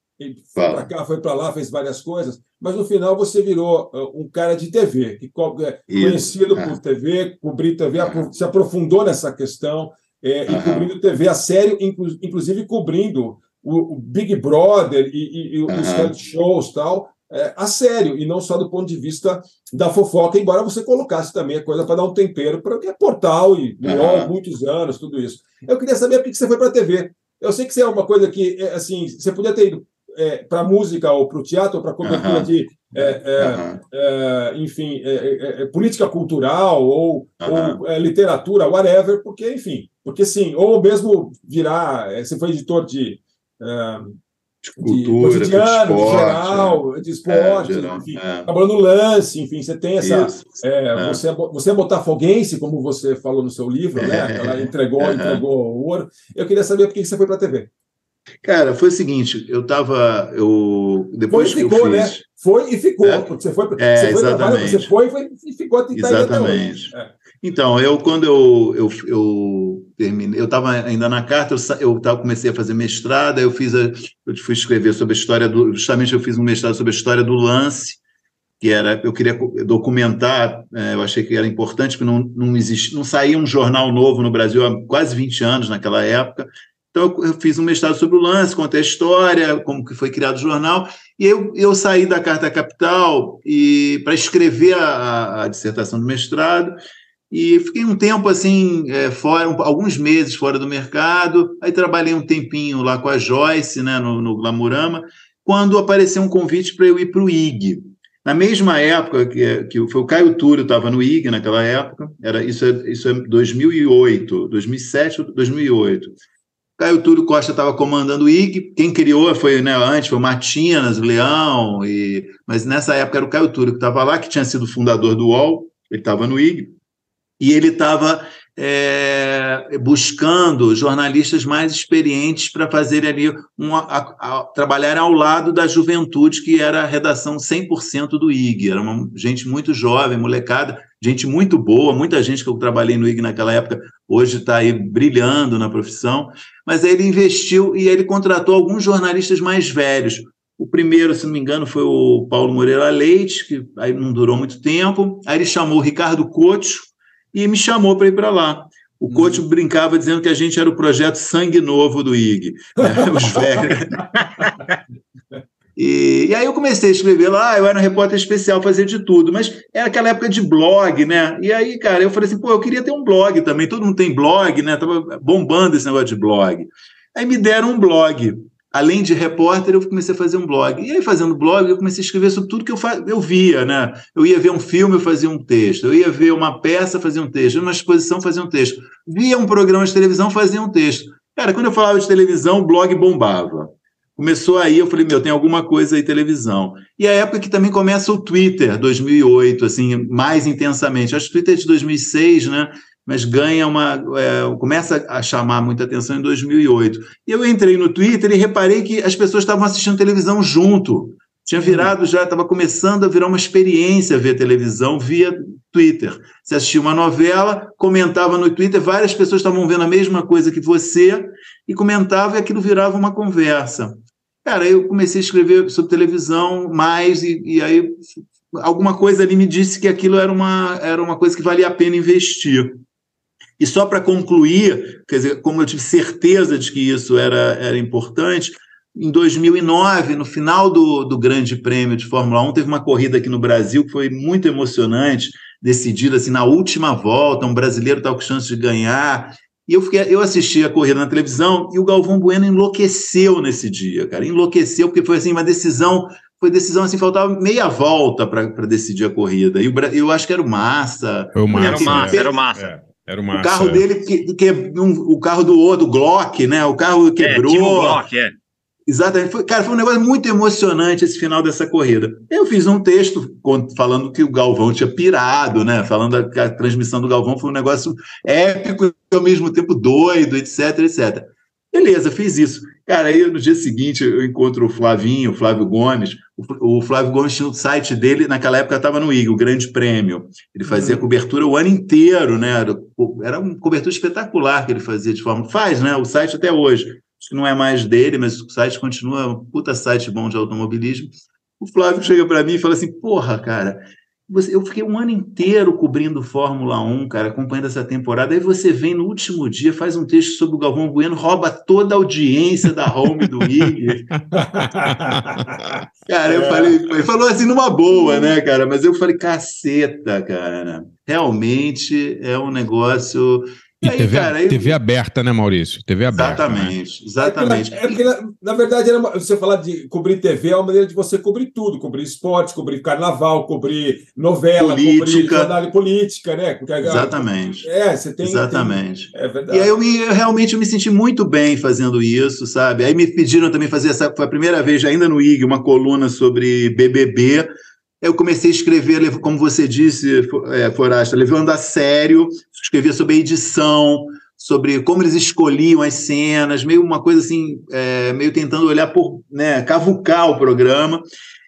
foi para cá, foi para lá, fez várias coisas, mas no final você virou uh, um cara de TV, que é conhecido por TV, cobrir TV, se aprofundou nessa questão, é, e cobrindo TV a sério, inclu, inclusive cobrindo o, o, Big Brother e, e, e os reality shows tal, é, a sério, e não só do ponto de vista da fofoca, embora você colocasse também a coisa para dar um tempero para que é portal e uhum. muitos anos, tudo isso. Eu queria saber por que você foi para a TV. Eu sei que isso é uma coisa que, é, assim, você podia ter ido é, para música ou para o teatro, para cobertura de, é, é, é enfim, política cultural ou, ou literatura, whatever, porque, enfim, porque sim, ou mesmo virar, você foi editor de cultura, de esporte, geral, de esporte, é, geral, enfim, é. trabalhando no lance, enfim, você tem essa. É, é, Você, é, você é botafoguense, como você falou no seu livro, né? Ela entregou, entregou o ouro. Eu queria saber por que você foi para a TV. Cara, foi o seguinte, eu estava. Eu, depois foi e ficou, né? Foi e ficou. É, você foi, é, você, foi exatamente. você foi, e ficou tá Exatamente. É. Então, eu quando eu, eu, eu terminei, eu estava ainda na carta, eu, eu comecei a fazer mestrado, eu fiz a, eu fui escrever sobre a história do. Justamente eu fiz um mestrado sobre a história do lance, que era, eu queria documentar, é, eu achei que era importante, porque não, não, existe, não saía um jornal novo no Brasil há quase 20 anos naquela época, então, eu fiz um mestrado sobre o lance, contei a história, como que foi criado o jornal, e eu, eu saí da Carta Capital e para escrever a, a, dissertação do mestrado, e fiquei um tempo assim, é, fora, um, alguns meses fora do mercado, aí trabalhei um tempinho lá com a Joyce, né, no, no Glamurama, quando apareceu um convite para eu ir para o IG. Na mesma época que, que foi o Caio Túlio estava no IG naquela época, era isso é, isso é 2008, 2007, 2008. Caio Túlio Costa estava comandando o IG, quem criou foi né, antes foi Matinas, Leão, e, mas nessa época era o Caio Túlio que estava lá, que tinha sido fundador do UOL, ele estava no IG, e ele estava é, buscando jornalistas mais experientes para fazer ali um, a, a, trabalhar ao lado da juventude que era a redação 100% do IG, era uma gente muito jovem, molecada, gente muito boa, muita gente que eu trabalhei no IG naquela época hoje está aí brilhando na profissão, mas aí ele investiu e ele contratou alguns jornalistas mais velhos. O primeiro, se não me engano, foi o Paulo Moreira Leite, que aí não durou muito tempo. Aí ele chamou o Ricardo Couto, e me chamou para ir para lá. O uhum. coach brincava dizendo que a gente era o projeto Sangue Novo do IG, né? os velhos. E, e, aí eu comecei a escrever lá, eu era um repórter especial, fazia de tudo, mas era aquela época de blog, né? E aí, cara, eu falei assim, pô, eu queria ter um blog também, todo mundo tem blog, né? Tava bombando esse negócio de blog. Aí me deram um blog além de repórter, eu comecei a fazer um blog. E aí, fazendo blog, eu comecei a escrever sobre tudo que eu, eu via, né? Eu ia ver um filme, eu fazia um texto. Eu ia ver uma peça, fazia um texto. Uma exposição, fazia um texto. Via um programa de televisão, fazia um texto. Cara, quando eu falava de televisão, o blog bombava. Começou aí, eu falei, meu, tem alguma coisa aí televisão. E a época que também começa o Twitter, 2008, assim, mais intensamente. Acho que o Twitter é de 2006, né? Mas ganha uma. É, começa a chamar muita atenção em 2008. E eu entrei no Twitter e reparei que as pessoas estavam assistindo televisão junto. Tinha virado já, estava começando a virar uma experiência ver televisão via Twitter. Você assistia uma novela, comentava no Twitter, várias pessoas estavam vendo a mesma coisa que você e comentava e aquilo virava uma conversa. Cara, eu comecei a escrever sobre televisão mais e, e aí alguma coisa ali me disse que aquilo era uma, era uma coisa que valia a pena investir. E só para concluir, quer dizer, como eu tive certeza de que isso era, era importante, em 2009, no final do, do Grande Prêmio de Fórmula 1, teve uma corrida aqui no Brasil que foi muito emocionante, decidida assim na última volta, um brasileiro estava com chance de ganhar. E eu, fiquei, eu assisti a corrida na televisão e o Galvão Bueno enlouqueceu nesse dia, cara. Enlouqueceu, porque foi assim uma decisão foi decisão assim, faltava meia volta para decidir a corrida. E o, eu acho que era o Massa. Foi o Massa. Era o Massa, era o Massa. É. Era uma o carro dele, que, que um, o carro do outro, o Glock, né? O carro quebrou. É, Glock, é. Exatamente. Foi, cara, foi um negócio muito emocionante esse final dessa corrida. Eu fiz um texto falando que o Galvão tinha pirado, né? Falando que a transmissão do Galvão foi um negócio épico e ao mesmo tempo doido, etc, etc. Beleza, fiz isso. Cara, aí no dia seguinte eu encontro o Flavinho, o Flávio Gomes. O, o Flávio Gomes tinha o site dele, naquela época estava no IG, o Grande Prêmio. Ele fazia uhum. cobertura o ano inteiro, né? Era, era uma cobertura espetacular que ele fazia de forma. Faz, né? O site até hoje. Acho que não é mais dele, mas o site continua um puta site bom de automobilismo. O Flávio chega para mim e fala assim: porra, cara, eu fiquei um ano inteiro cobrindo Fórmula 1, cara, acompanhando essa temporada. Aí você vem no último dia, faz um texto sobre o Galvão Bueno, rouba toda a audiência da home do IG. cara, eu falei, ele falou assim numa boa, né, cara? Mas eu falei, caceta, cara. Realmente é um negócio e aí, TV, cara, aí... TV aberta, né, Maurício? TV aberta. Exatamente, né? exatamente. É porque, na, na verdade, uma, você falar de cobrir TV é uma maneira de você cobrir tudo: cobrir esporte, cobrir carnaval, cobrir novela, política. cobrir jornal política, né? Porque, exatamente. É, você tem. Exatamente. Tem, é verdade. E aí eu, me, eu realmente eu me senti muito bem fazendo isso, sabe? Aí me pediram também fazer essa. Foi a primeira vez, ainda no IG, uma coluna sobre BBB eu comecei a escrever, como você disse, é, Forasta, levando a sério, escrevia sobre edição, sobre como eles escolhiam as cenas, meio uma coisa assim, é, meio tentando olhar por, né, cavucar o programa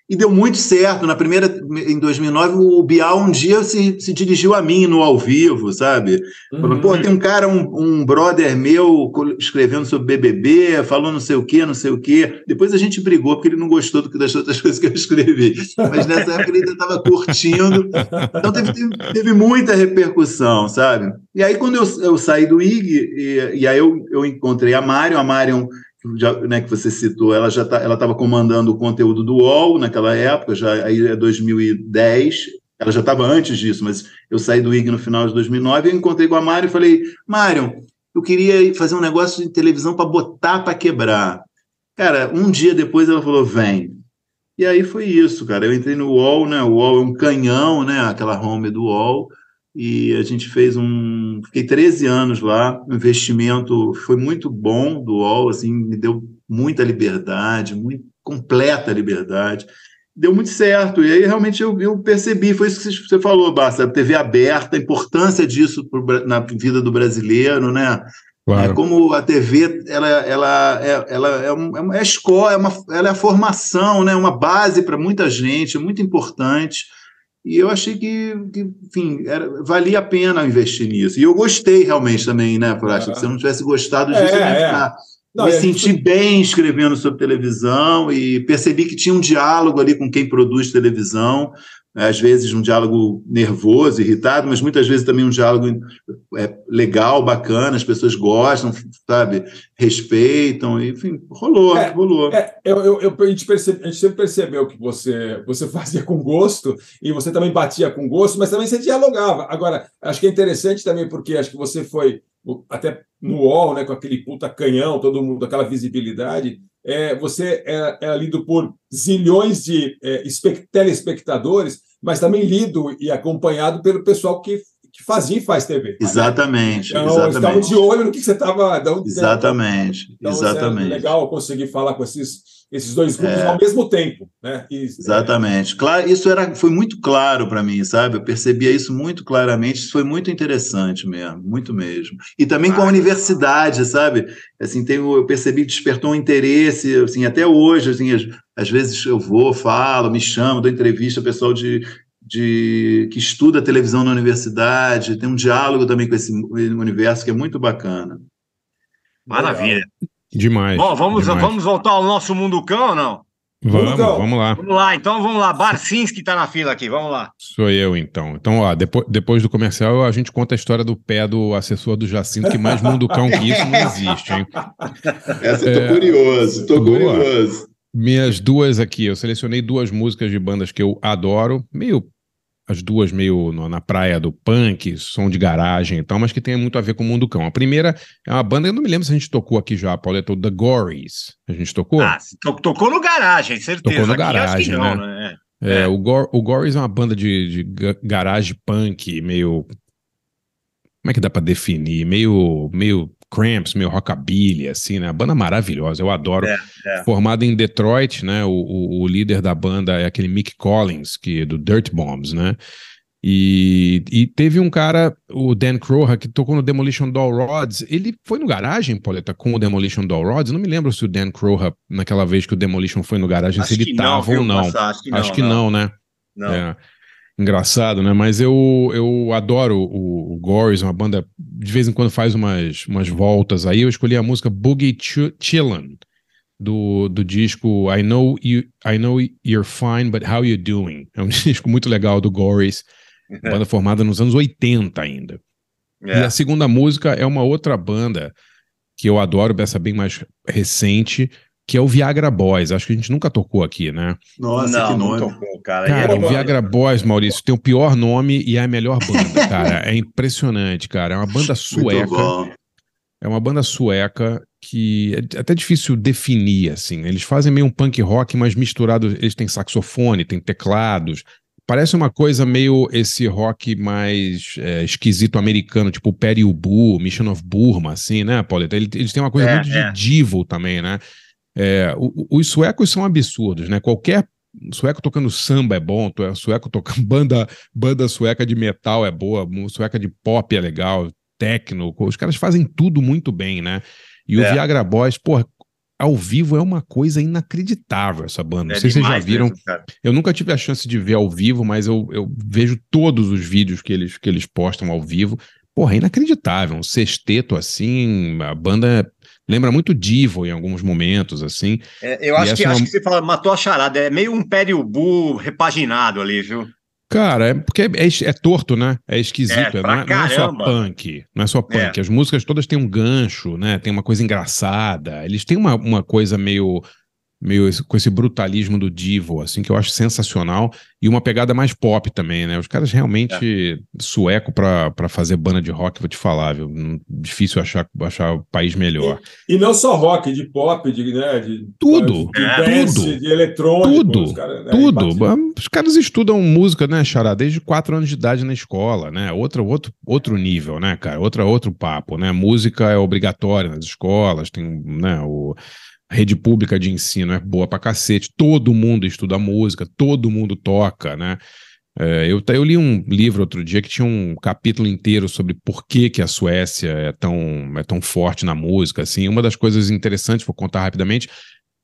e deu muito certo. Na primeira, em 2009, o Bial um dia se, se dirigiu a mim no ao vivo, sabe? Falou, uhum. pô, tem um cara, um, um brother meu escrevendo sobre BBB, falou não sei o quê, não sei o quê. Depois a gente brigou porque ele não gostou do que das outras coisas que eu escrevi. Mas nessa época ele ainda estava curtindo. Então teve, teve, teve, muita repercussão, sabe? E aí quando eu, eu saí do IG, e, e aí eu, eu encontrei a Marion, a Marion já, né, que você citou, ela já tá, ela estava comandando o conteúdo do UOL naquela época, já aí é 2010. Ela já estava antes disso, mas eu saí do IG no final de 2009 e encontrei com a Mário e falei: Mário, eu queria fazer um negócio de televisão para botar para quebrar. Cara, um dia depois ela falou: vem. E aí foi isso, cara. Eu entrei no UOL, né? O UOL é um canhão, né? Aquela home do UOL. E a gente fez um. Fiquei 13 anos lá. O investimento foi muito bom do UOL, assim, me deu muita liberdade, muito completa liberdade. Deu muito certo. E aí realmente eu, eu percebi, foi isso que você falou, Basta, a TV aberta, a importância disso pro na vida do brasileiro, né? Claro. É como a TV, ela, ela, é, ela é, é uma é a escola, é uma, ela é a formação, né? uma base para muita gente, é muito importante. E eu achei que, que, enfim, era, valia a pena investir nisso. E eu gostei realmente também, né, Furacha? Se eu não tivesse gostado disso, eu É, ia é. ficar. Não, Me a gente senti bem escrevendo sobre televisão e percebi que tinha um diálogo ali com quem produz televisão, às vezes um diálogo nervoso, irritado, mas muitas vezes também um diálogo é, legal, bacana, as pessoas gostam, sabe, respeitam, enfim, rolou, É, rolou. É, eu, eu, eu- a, gente percebe- a gente sempre percebeu que você, você fazia com gosto e você também batia com gosto, mas também você dialogava. Agora, acho que é interessante também porque acho que você foi até no UOL, né, com aquele puta canhão, todo mundo, aquela visibilidade. É, você é, é lido por zilhões de é, espe- telespectadores, mas também lido e acompanhado pelo pessoal que, que fazia e faz TV. Exatamente, Então, eles estavam exatamente. de olho no que você estava. Exatamente, Então, é exatamente. legal conseguir falar com esses, esses dois grupos É. ao mesmo tempo, né? E- Exatamente. Claro, isso era, foi muito claro para mim, sabe? Eu percebia isso muito claramente, isso foi muito interessante mesmo, muito mesmo. E também com a universidade, sabe? Assim, tem, eu percebi que despertou um interesse, assim, até hoje, assim, às, às vezes eu vou, falo, me chamo, dou entrevista, pessoal de, de que estuda televisão na universidade, tem um diálogo também com esse universo que é muito bacana. Maravilha. Demais. Bom, vamos, demais. vamos voltar ao nosso Munducão ou não? Vamos, vamos lá. Vamos lá, então vamos lá. Barcinski tá na fila aqui, vamos lá. Sou eu, então. Então, ó, depois, depois do comercial, a gente conta a história do pé do assessor do Jacinto, que mais munducão que isso não existe, hein? Essa eu tô É. curioso, tô Boa. curioso. Minhas duas aqui, eu selecionei duas músicas de bandas que eu adoro, meio. As duas meio na praia do punk, som de garagem e tal, mas que tem muito a ver com o Munducão. A primeira é uma banda, eu não me lembro se a gente tocou aqui já, Pauleta, The Gories. A gente tocou? Ah, to- tocou no garagem, certeza. Tocou no Aqui garagem, não, né? né? É, O, Gor o Gories é uma banda de, de ga- garage punk, meio. Como é que dá pra definir? Meio, meio Cramps, meio rockabilly, assim, né? A banda maravilhosa, eu adoro. É, é. Formada em Detroit, né? O, o, o líder da banda é aquele Mick Collins, que é do Dirt Bombs, né? E, e teve um cara, o Dan Croha, que tocou no Demolition Doll Rods. Ele foi no garagem, Pauleta, com o Demolition Doll Rods. Não me lembro se o Dan Croha, naquela vez que o Demolition foi no garagem, Acho se ele tava ou não. Massa? Acho que não, Acho que não. não, né? Não. É. Engraçado, né? Mas eu, eu adoro o, o Gories, uma banda de vez em quando faz umas, umas voltas aí. Eu escolhi a música Boogie Ch- Chillin' do, do disco I Know You I Know You're Fine, But How You Doing. É um disco muito legal do Gories, banda formada nos anos 80 ainda. E É. a segunda música é uma outra banda que eu adoro, essa bem mais recente, que é o Viagra Boys. Acho que a gente nunca tocou aqui, né? Nossa, não, que não nome. tocou, cara. Cara, é- o Viagra Boys, Maurício, tem o pior nome e é a melhor banda, cara. É impressionante, cara. É uma banda sueca. É uma banda sueca que é até difícil definir, assim. Eles fazem meio um punk rock, mas misturado. Eles têm saxofone, tem teclados. Parece uma coisa meio esse rock mais é, esquisito americano, tipo Perry Ubu, Mission of Burma, assim, né, Pauleta? Ele- Eles têm uma coisa É, muito é. de divo também, né? É, o- o- os suecos são absurdos, né? Qualquer sueco tocando samba é bom, é sueco tocando banda, banda sueca de metal é boa, sueca de pop é legal, techno, os caras fazem tudo muito bem, né? E o É. Viagra Boys, pô, ao vivo é uma coisa inacreditável essa banda. Não é sei se vocês já viram. mesmo. Eu nunca tive a chance de ver ao vivo, mas eu, eu vejo todos os vídeos que eles, que eles postam ao vivo. Porra, é inacreditável. Um sexteto assim, a banda lembra muito Divo em alguns momentos, assim. É, eu acho que, é uma- acho que você fala, matou a charada. É meio um Periubu repaginado ali, viu? Cara, é porque é, é torto, né? É esquisito. É, É, não, é, não é só punk. Não é só punk. É. As músicas todas têm um gancho, né? Tem uma coisa engraçada. Eles têm uma, uma coisa meio meio esse- com esse brutalismo do Divo, assim, que eu acho sensacional, e uma pegada mais pop também, né? Os caras realmente sueco pra pra fazer banda de rock, vou te falar, viu? Difícil achar, achar o país melhor. E não só rock, de pop, de, né, de Tudo, de, é. dance, tudo, de eletrônico. tudo, os caras, né, tudo. Os caras estudam música, né, Xará, desde quatro anos de idade na escola, né? Outro, outro, outro nível, né, cara? Outra, outro papo, né? Música é obrigatória nas escolas, tem, né, o... A rede pública de ensino é boa pra cacete, todo mundo estuda música, todo mundo toca, né? É, eu, eu li um livro outro dia que tinha um capítulo inteiro sobre por que, que a Suécia é tão, é tão forte na música. Assim. Uma das coisas interessantes, vou contar rapidamente,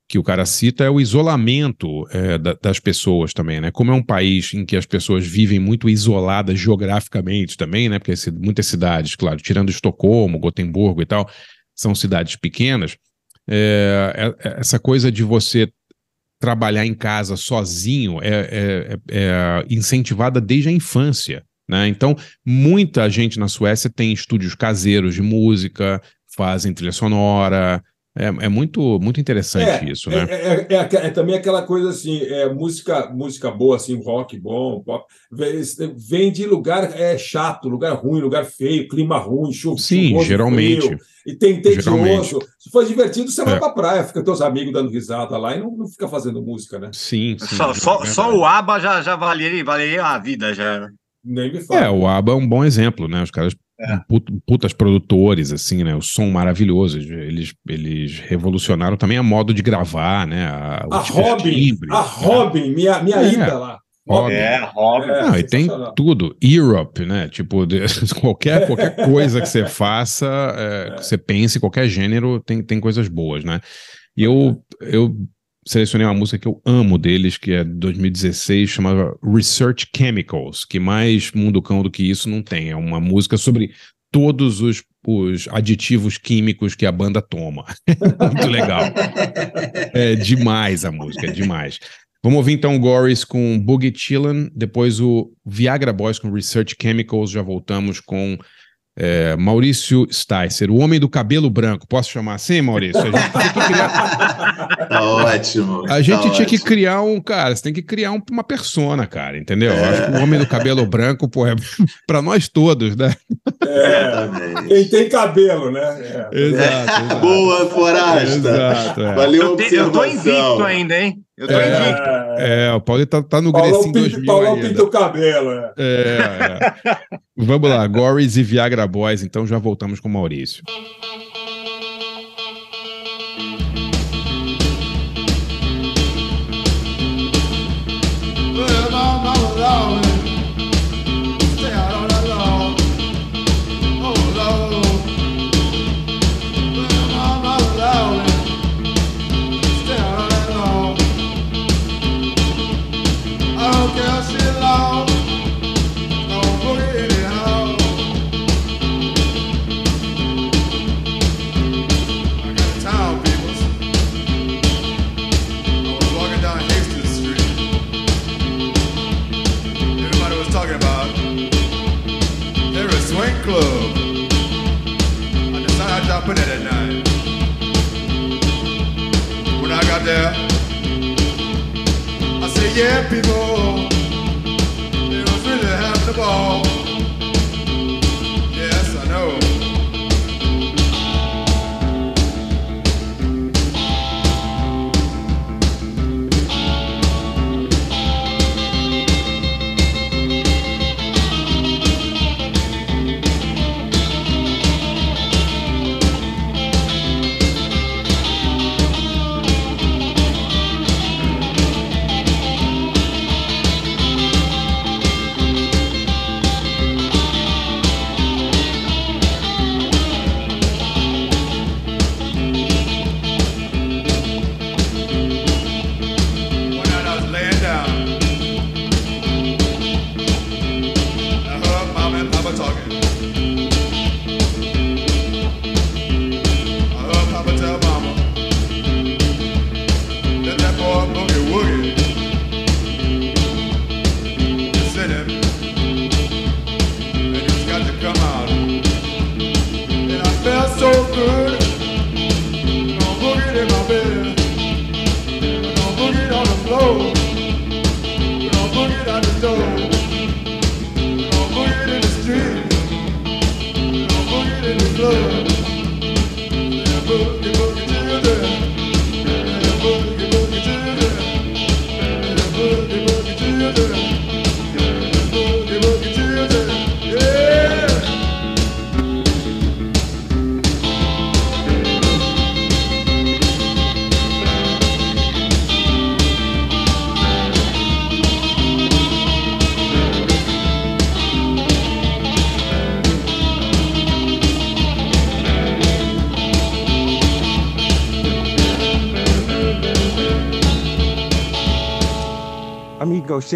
que o cara cita é o isolamento é, da- das pessoas também, né? Como é um país em que as pessoas vivem muito isoladas geograficamente também, né? Porque muitas cidades, claro, tirando Estocolmo, Gotemburgo e tal, são cidades pequenas. É, é- é- essa coisa de você trabalhar em casa sozinho é, é- é- é incentivada desde a infância. Né? Então, muita gente na Suécia tem estúdios caseiros de música, fazem trilha sonora. É, muito, muito interessante isso, né? É, também aquela coisa assim, é, música, música boa, assim, rock bom, pop, vem, vem de lugar é, chato, lugar ruim, lugar feio, clima ruim, chuva. Sim, chuvoso, geralmente. frio, e tem tedioso. Geralmente. Se for divertido, você vai É. pra praia, fica teus amigos dando risada lá e não, não fica fazendo música, né? Sim, sim. Só, é só, só o ABBA já, já valeria, valeria a vida, já. Nem me fala. É, o ABBA é um bom exemplo, né? Os caras É. put- putas produtores, assim, né? O som maravilhoso. Eles, eles revolucionaram também a modo de gravar, né? A, A os Robin, timbres, a né? Robin, minha, minha É. ida lá. Robin. É, Robin. É, Não, e tem tudo. Europe, né? Tipo, de- qualquer, qualquer coisa que você faça, é, que você pense, qualquer gênero, tem, tem coisas boas, né? E eu, eu selecionei uma música que eu amo deles, que é de 2016, chamada Research Chemicals, que mais mundo cão do que isso não tem. É uma música sobre todos os, os aditivos químicos que a banda toma. Muito legal. É demais a música, é demais. Vamos ouvir então o Goris com Boogie Chillin', depois o Viagra Boys com Research Chemicals, já voltamos com é, Maurício Sticer, o homem do cabelo branco. Posso chamar assim, Maurício? A gente tinha que criar, Tá ótimo. a gente tá tinha que ótimo. criar um, cara, você tem que criar um- uma persona, cara, entendeu? Eu acho que o homem do cabelo branco, pô, é pra nós todos, né? Exatamente. Quem tem cabelo, né? É. Exato, exato. Boa, Forasta. Exato, é. Valeu a Eu, te- eu tô observação. invicto ainda, hein? Eu tô É. invicto. É, o Paulo tá, tá no Grecinho pinta, 2000 Paulão ainda. pinta o cabelo. É. É, é. Vamos lá, Goris e Viagra Boys, então já voltamos com o Maurício. There that night. When I got there, I said, yeah, people, they was really having the ball.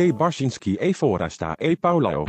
José Barsinski e. Forasta e. Paulao.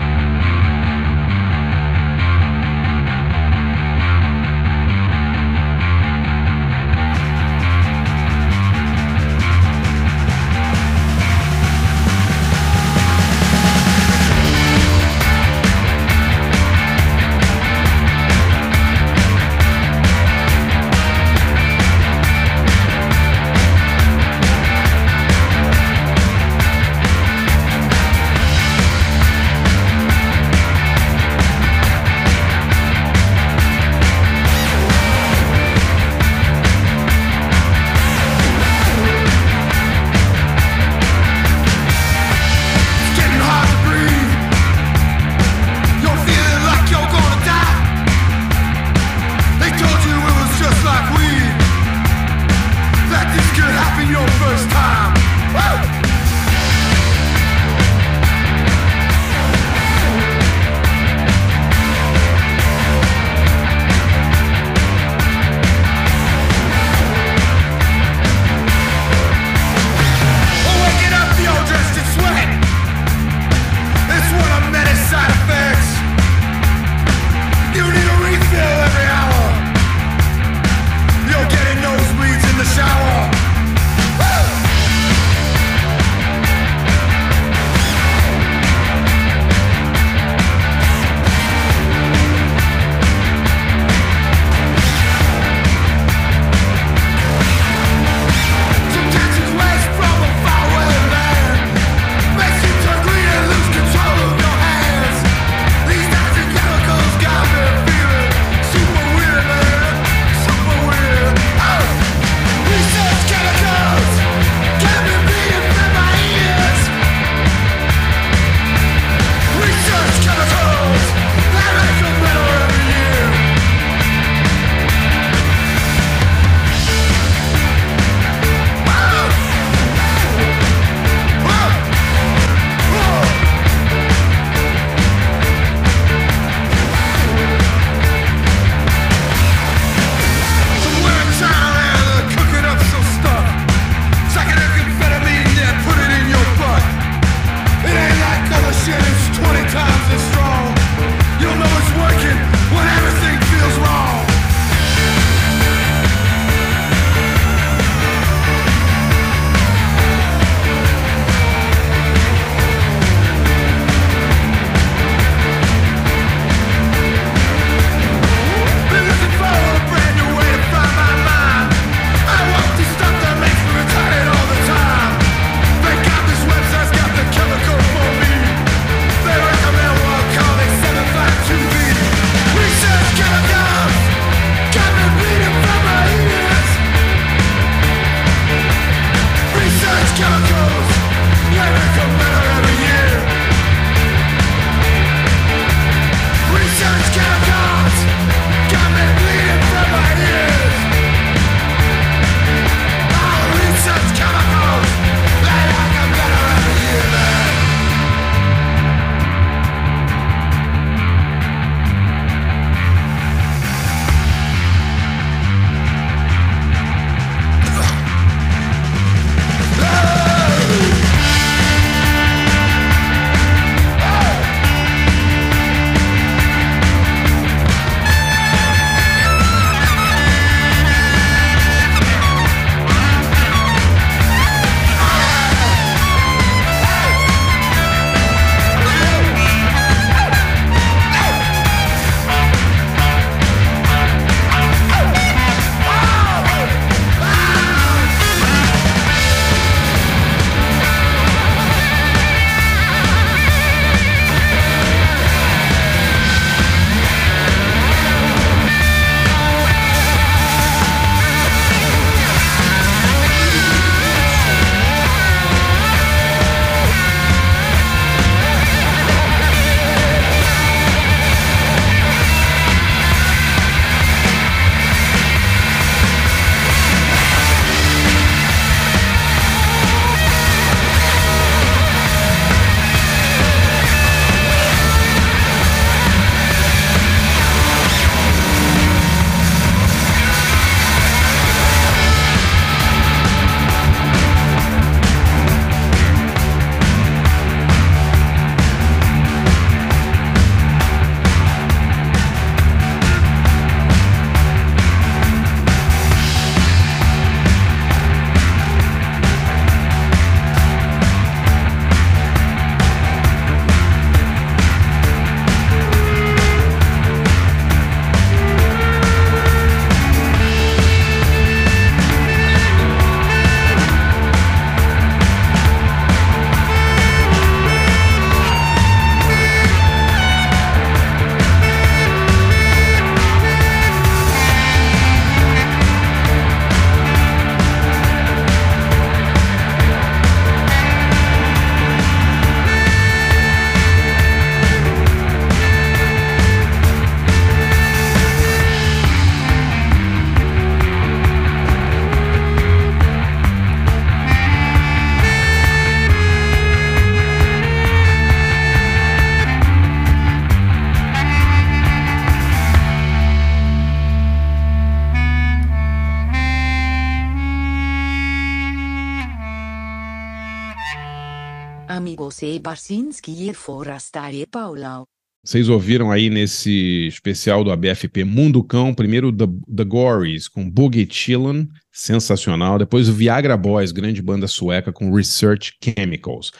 Barsinski e Paulau. Vocês ouviram aí nesse especial do ABFP Mundo Cão, primeiro The, The Gories com Boogie Chillin, sensacional. Depois o Viagra Boys, grande banda sueca com Research Chemicals.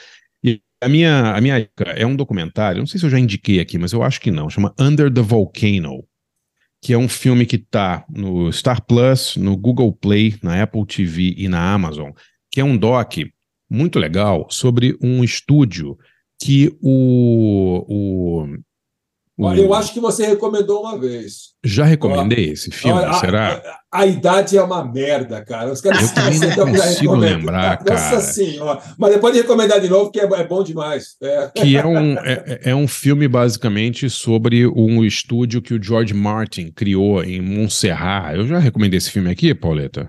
E a minha, a minha dica é um documentário, não sei se eu já indiquei aqui, mas eu acho que não, chama Under the Volcano, que é um filme que está no Star Plus, no Google Play, na Apple TV e na Amazon, que é um doc muito legal sobre um estúdio que o, o Olha, eu acho que você recomendou uma vez. Já recomendei esse filme, a- será? A, a idade é uma merda, cara. Os caras Eu também não consigo lembrar, Nossa cara. senhora. Mas depois de recomendar de novo, que é, é bom demais. É. Que é um, é, é um filme basicamente sobre um estúdio que o George Martin criou em Montserrat. Eu já recomendei esse filme aqui, Pauleta?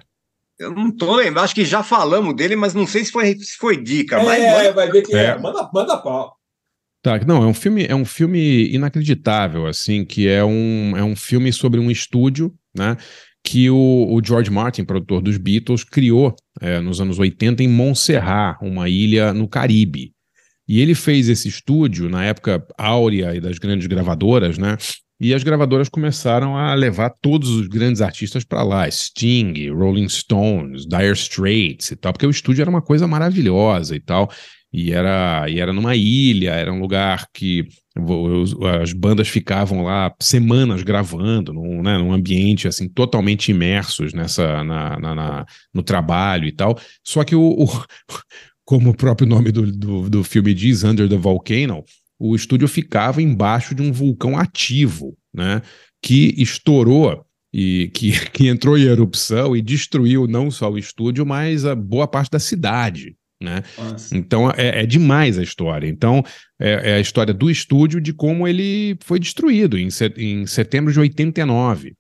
Eu não tô lembrando, acho que já falamos dele, mas não sei se foi, se foi dica. mas É, manda- vai ver que é. É. Manda, manda pau. Tá, não, é um filme, é um filme inacreditável, assim, que é um, é um filme sobre um estúdio, né, que o, o George Martin, produtor dos Beatles, criou é, nos anos 80 em Montserrat, uma ilha no Caribe. E ele fez esse estúdio na época áurea e das grandes gravadoras, né? E as gravadoras começaram a levar todos os grandes artistas para lá, Sting, Rolling Stones, Dire Straits e tal, porque o estúdio era uma coisa maravilhosa e tal. E era, e era numa ilha, era um lugar que as bandas ficavam lá semanas gravando, num, né, num ambiente assim totalmente imersos nessa na, na- na- no trabalho e tal. Só que o, o- como o próprio nome do, do, do filme diz, Under the Volcano, o estúdio ficava embaixo de um vulcão ativo, né? Que estourou e que, que entrou em erupção e destruiu não só o estúdio, mas a boa parte da cidade. Né? Então é, é demais a história. Então é, é a história do estúdio de como ele foi destruído em, se- em setembro de 89.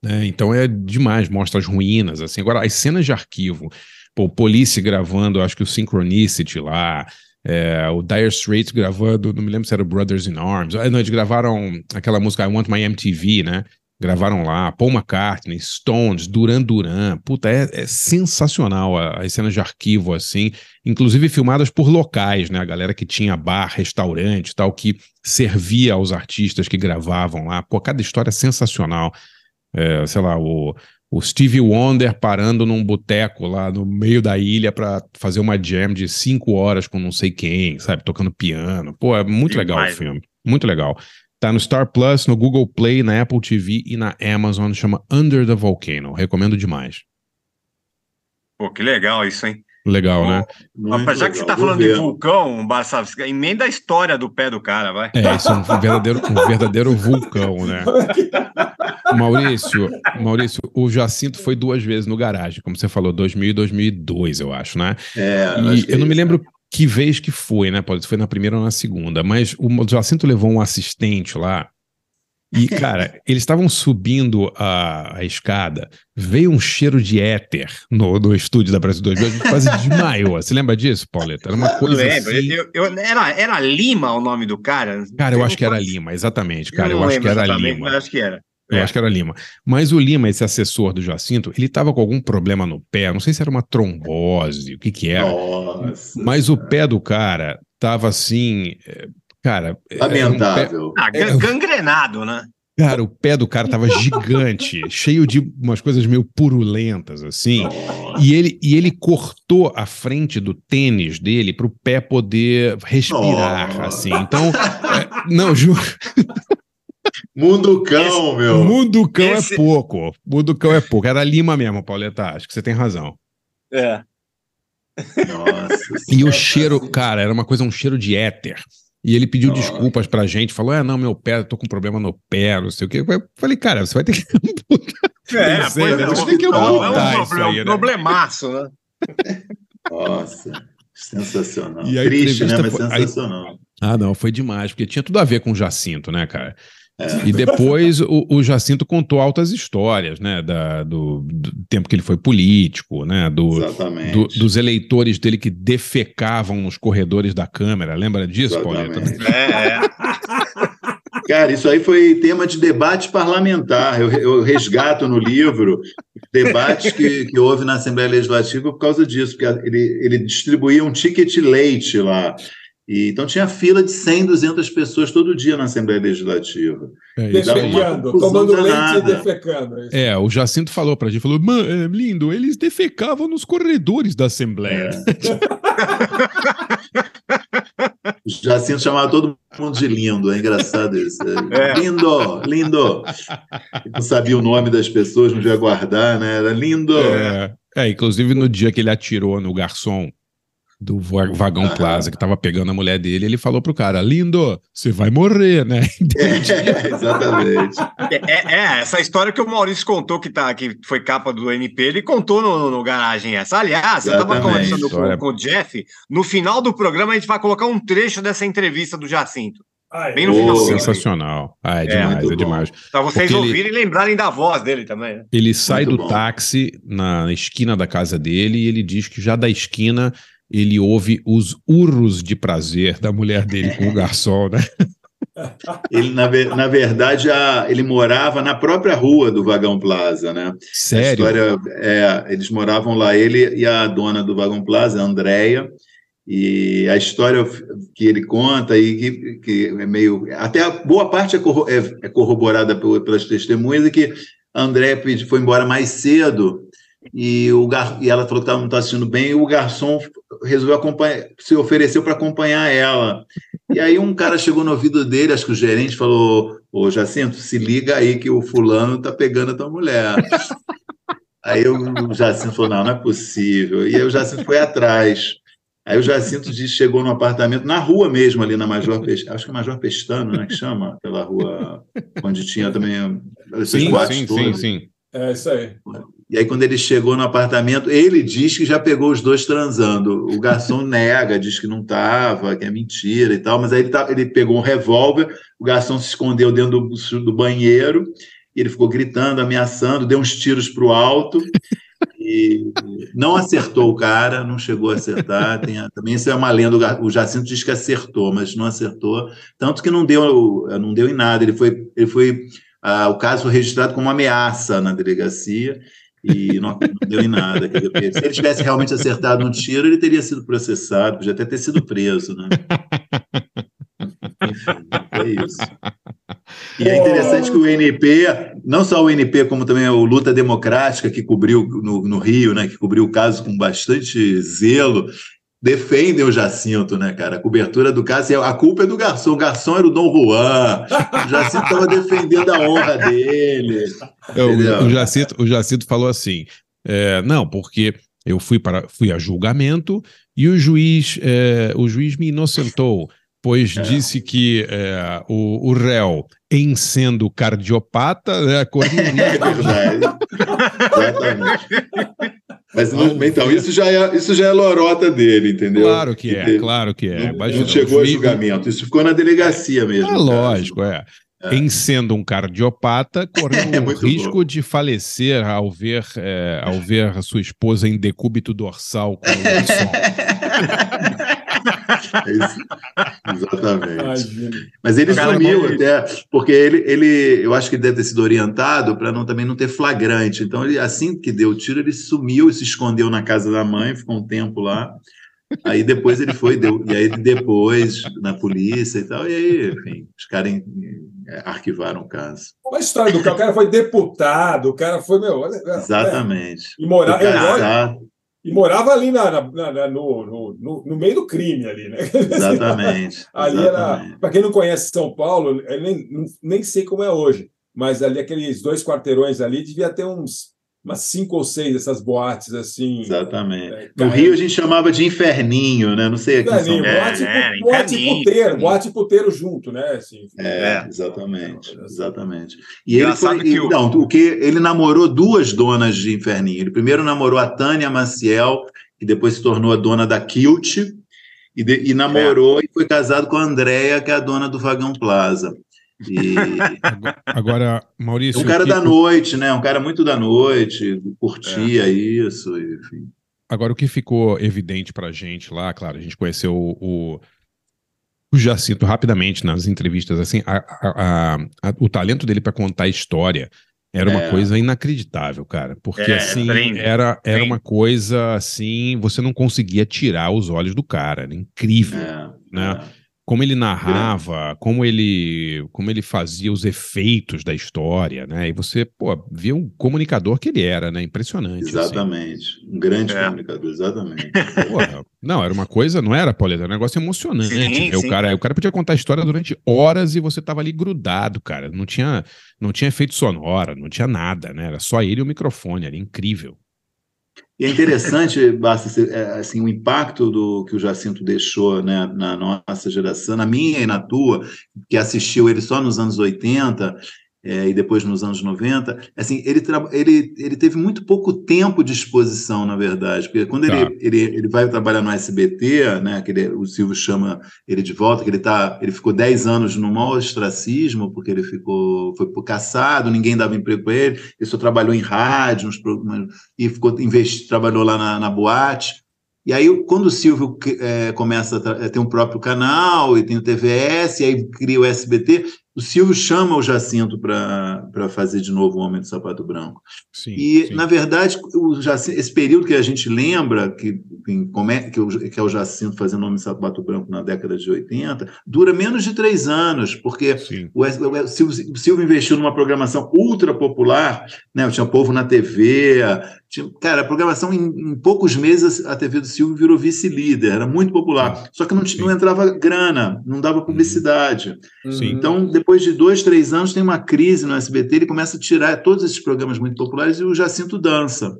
né? Então é demais, mostra as ruínas. assim. Agora, as cenas de arquivo, pô, o Police gravando, acho que o Synchronicity lá, é, o Dire Straits gravando, não me lembro se era Brothers in Arms. Ah, não, eles gravaram aquela música I Want My MTV, né? Gravaram lá, Paul McCartney, Stones, Duran Duran. Puta, é, é sensacional as cenas de arquivo, assim, inclusive filmadas por locais, né? A galera que tinha bar, restaurante tal, que servia aos artistas que gravavam lá. Pô, cada história é sensacional. É, sei lá, o, o Stevie Wonder parando num boteco lá no meio da ilha para fazer uma jam de cinco horas com não sei quem, sabe? Tocando piano. Pô, é muito legal o filme. Muito legal. Tá no Star Plus, no Google Play, na Apple TV e na Amazon. Chama Under the Volcano. Recomendo demais. Pô, que legal isso, hein? Legal, né? Rapaz, já que você tá falando de vulcão, Barçavski, emenda a história do pé do cara, vai. É, isso é um verdadeiro, um verdadeiro vulcão, né? Maurício, Maurício, o Jacinto foi duas vezes no garagem, como você falou, 2000 e 2002, eu acho, né? É, eu e acho eu é não me isso, lembro que vez que foi, né? Pode ser foi na primeira ou na segunda, mas o Jacinto levou um assistente lá. E, cara, eles estavam subindo a, a escada, veio um cheiro de éter no, no estúdio da Brasil 2000, a gente quase desmaiou. Você lembra disso, Pauleta? Era uma Eu coisa lembro. assim... Eu, eu- era, era Lima o nome do cara? Cara, eu acho que era Lima, exatamente, cara. Eu, acho que era Lima. mas acho que era. Eu É. acho que era Lima. Mas o Lima, esse assessor do Jacinto, ele tava com algum problema no pé, não sei se era uma trombose, o que que era. Nossa. Mas o pé do cara tava assim, é, cara... era um pé- Lamentável. Ah, gan- gangrenado, né? Cara, o pé do cara tava gigante, cheio de umas coisas meio purulentas, assim. E ele, e ele cortou a frente do tênis dele pro pé poder respirar, Nossa. assim. Então, é, não, juro. Mundo cão, meu. Mundo cão Esse- é pouco. Mundo cão é pouco. Era Lima mesmo, Pauleta. Acho que você tem razão. É. Nossa. E o cheiro, cara, era uma coisa, um cheiro de éter. E ele pediu desculpas pra gente, falou: é, não, meu pé, tô com problema no pé, não sei o quê. Eu falei, cara, você vai ter que. É, Não sei, pois né? é, Você um- tem que não, é um problema- aí, né? problemaço, né? Nossa. Sensacional. E Triste, né? Mas foi- aí- sensacional. Ah, não, foi demais, porque tinha tudo a ver com o Jacinto, né, cara? É. E depois o, o Jacinto contou altas histórias, né, da- do, do tempo que ele foi político, né, do, do- dos eleitores dele que defecavam nos corredores da Câmara. Lembra disso, Pauleta? É, é. Cara, isso aí foi tema de debate parlamentar. Eu, eu resgato no livro debates que, que houve na Assembleia Legislativa por causa disso, porque ele, ele distribuía um ticket leite lá. E, então tinha fila de 100, 200 pessoas todo dia na Assembleia Legislativa. É Defecando, tomando leite e defecando. é isso. É, o Jacinto falou pra gente, falou, "Man, é, lindo, eles defecavam nos corredores da Assembleia. O Jacinto chamava todo mundo de lindo, é engraçado isso. É, É. Lindo, lindo. Não sabia o nome das pessoas, não devia guardar, né? Era lindo. É, é, inclusive no dia que ele atirou no garçom do va- Vagão Plaza, que tava pegando a mulher dele, ele falou pro cara, lindo, você vai morrer, né? É, exatamente. É, é, é, essa história que o Maurício contou, que, tá, que foi capa do NP, ele contou no, no garagem essa. Aliás, eu estava conversando História- com, com o Jeff. No final do programa, a gente vai colocar um trecho dessa entrevista do Jacinto. Ah, é. Bem no Boa. finalzinho. Sensacional. Ah, é É, demais, é demais. Pra vocês Porque ele- ouvirem e lembrarem da voz dele também. né? Ele sai Muito do bom. táxi na esquina da casa dele e ele diz que já da esquina ele ouve os urros de prazer da mulher dele com o garçom, né? Ele, na, na verdade, a- ele morava na própria rua do Vagão Plaza, né? A Sério? história é, eles moravam lá, ele e a dona do Vagão Plaza, a Andréia, e a história que ele conta e que, que é meio até a boa parte é, corro- é- é corroborada pel- pelas testemunhas é que a Andréia pedi- foi embora mais cedo e, o gar, e ela falou que tava- não estava assistindo bem e o garçom resolveu acompanhar, se ofereceu para acompanhar ela. E aí um cara chegou no ouvido dele, acho que o gerente falou, ô Jacinto, se liga aí que o fulano tá pegando a tua mulher. Aí o Jacinto falou, não, não é possível. E aí o Jacinto foi atrás. Aí o Jacinto disse, chegou no apartamento, na rua mesmo, ali na Major Pestano, acho que é Major Pestano, né, que chama, aquela rua onde tinha também esses Sim, boates sim, sim, todos. sim. É isso aí. E aí, quando ele chegou no apartamento, ele diz que já pegou os dois transando. O garçom nega, diz que não estava, que é mentira e tal, mas aí ele, tá- ele pegou um revólver, o garçom se escondeu dentro do, do banheiro, e ele ficou gritando, ameaçando, deu uns tiros para o alto, e não acertou o cara, não chegou a acertar. A- também isso é uma lenda, o Jacinto diz que acertou, mas não acertou, tanto que não deu, não deu em nada. Ele foi, ele foi ah, o caso foi registrado como ameaça na delegacia e não, não deu em nada. Se ele tivesse realmente acertado um tiro, ele teria sido processado, podia até ter sido preso, né? Enfim, é isso. E é interessante que o NP, não só o NP, como também o Luta Democrática, que cobriu no, no Rio, né, que cobriu o caso com bastante zelo, defendem o Jacinto, né, cara? A cobertura do caso, a culpa é do garçom. O garçom era o Dom Juan. O Jacinto estava defendendo a honra dele. É, o- o, Jacinto, o Jacinto falou assim: é, não, porque eu fui para fui a julgamento e o juiz é, o juiz me inocentou, pois disse que é, o, o réu, em sendo cardiopata, né, corria É verdade. Exatamente. Mas não- então, isso já, é, isso já é lorota dele, entendeu? Claro que é, claro que é. Não, não chegou a julgamento, isso ficou na delegacia mesmo. Ah, no caso. lógico, é. Em sendo um cardiopata, correu É o risco de falecer ao ver, é, ao ver a sua esposa em decúbito dorsal com o. É. Exatamente. Imagina. Mas ele Cara, sumiu mas- até, porque ele, ele, eu acho que ele deve ter sido orientado para não, também não ter flagrante. Então, ele, assim que deu o tiro, ele sumiu e se escondeu na casa da mãe, ficou um tempo lá. Aí depois ele foi, deu, e aí depois na polícia e tal, e aí, enfim, os caras eh, arquivaram o caso. Olha a história do cara. O cara foi deputado, o cara foi, meu. olha- Exatamente. E, mora, Foi eu olho- casado. E morava ali na, na- na- no, no, no, meio do crime ali, né? Exatamente. Ali era. exatamente. Para quem não conhece São Paulo, eu nem, nem sei como é hoje, mas ali aqueles dois quarteirões ali devia ter uns umas cinco ou seis dessas boates assim. Exatamente. É, No Rio a gente chamava de inferninho, né? Não sei aqui São Inferninho, Paulo. boate, É, pu- boate inferninho, puteiro, boate puteiro junto, né? Assim, É, É. exatamente, exatamente. E ele foi, que o- não, o que ele namorou duas donas de Inferninho. Ele primeiro namorou a Tânia Maciel, que depois se tornou a dona da Kilt, e, de- e namorou e foi casado com a Andréia, que é a dona do Vagão Plaza. E Agora, Maurício. um cara que- da noite, né? Um cara muito da noite, curtia isso, enfim. Agora, o que ficou evidente pra gente lá, claro, a gente conheceu o, o, o Jacinto rapidamente nas entrevistas, assim, a- a- a- o talento dele pra contar a história Era uma É. coisa inacreditável, cara. Porque É, assim, trem, era, era trem. uma coisa assim, você não conseguia tirar os olhos do cara. Era incrível, É, né? Como ele narrava, como ele, como ele fazia os efeitos da história, né? E você, pô, via um comunicador que ele era, né? Impressionante. assim. Exatamente. Um grande É. comunicador, exatamente. Porra, não, era uma coisa, não era, Pauleta, era um negócio emocionante. Sim, né? O, sim. cara, o cara podia contar a história durante horas e você tava ali grudado, cara. Não tinha, não tinha efeito sonora, não tinha nada, né? Era só ele e o microfone, era incrível. E é interessante, Basta, é, assim, o impacto do que o Jacinto deixou né, na nossa geração, na minha e na tua, que assistiu ele só nos anos 80 é, e depois nos anos 90, assim, ele, ele, ele teve muito pouco tempo de exposição, na verdade, porque quando Tá. ele, ele, ele vai trabalhar no SBT, né, que ele- o Silvio chama ele de volta, que ele, tá, ele ficou 10 anos no maior ostracismo, porque ele ficou, foi caçado, ninguém dava emprego para ele, ele só trabalhou em rádio, uns e ficou investi, trabalhou lá na, na boate. E aí, quando o Silvio eh, começa a tra- ter um próprio canal e tem o TVS, e aí cria o SBT, o Silvio chama o Jacinto para fazer de novo o Homem do Sapato Branco. Sim, E, sim. na verdade, o Jacinto, esse período que a gente lembra, que, come- que, o, que é o Jacinto fazendo Homem do Sapato Branco na década de 80, dura menos de três anos, porque o, o Silvio, o Silvio investiu numa programação ultra popular, né? Tinha Povo na TV, cara, a programação em, em poucos meses a TV do Silvio virou vice-líder, era muito popular. Só que não, não entrava grana, não dava publicidade. Sim. Então, depois de dois, três anos, tem uma crise no SBT, ele começa a tirar todos esses programas muito populares e o Jacinto dança.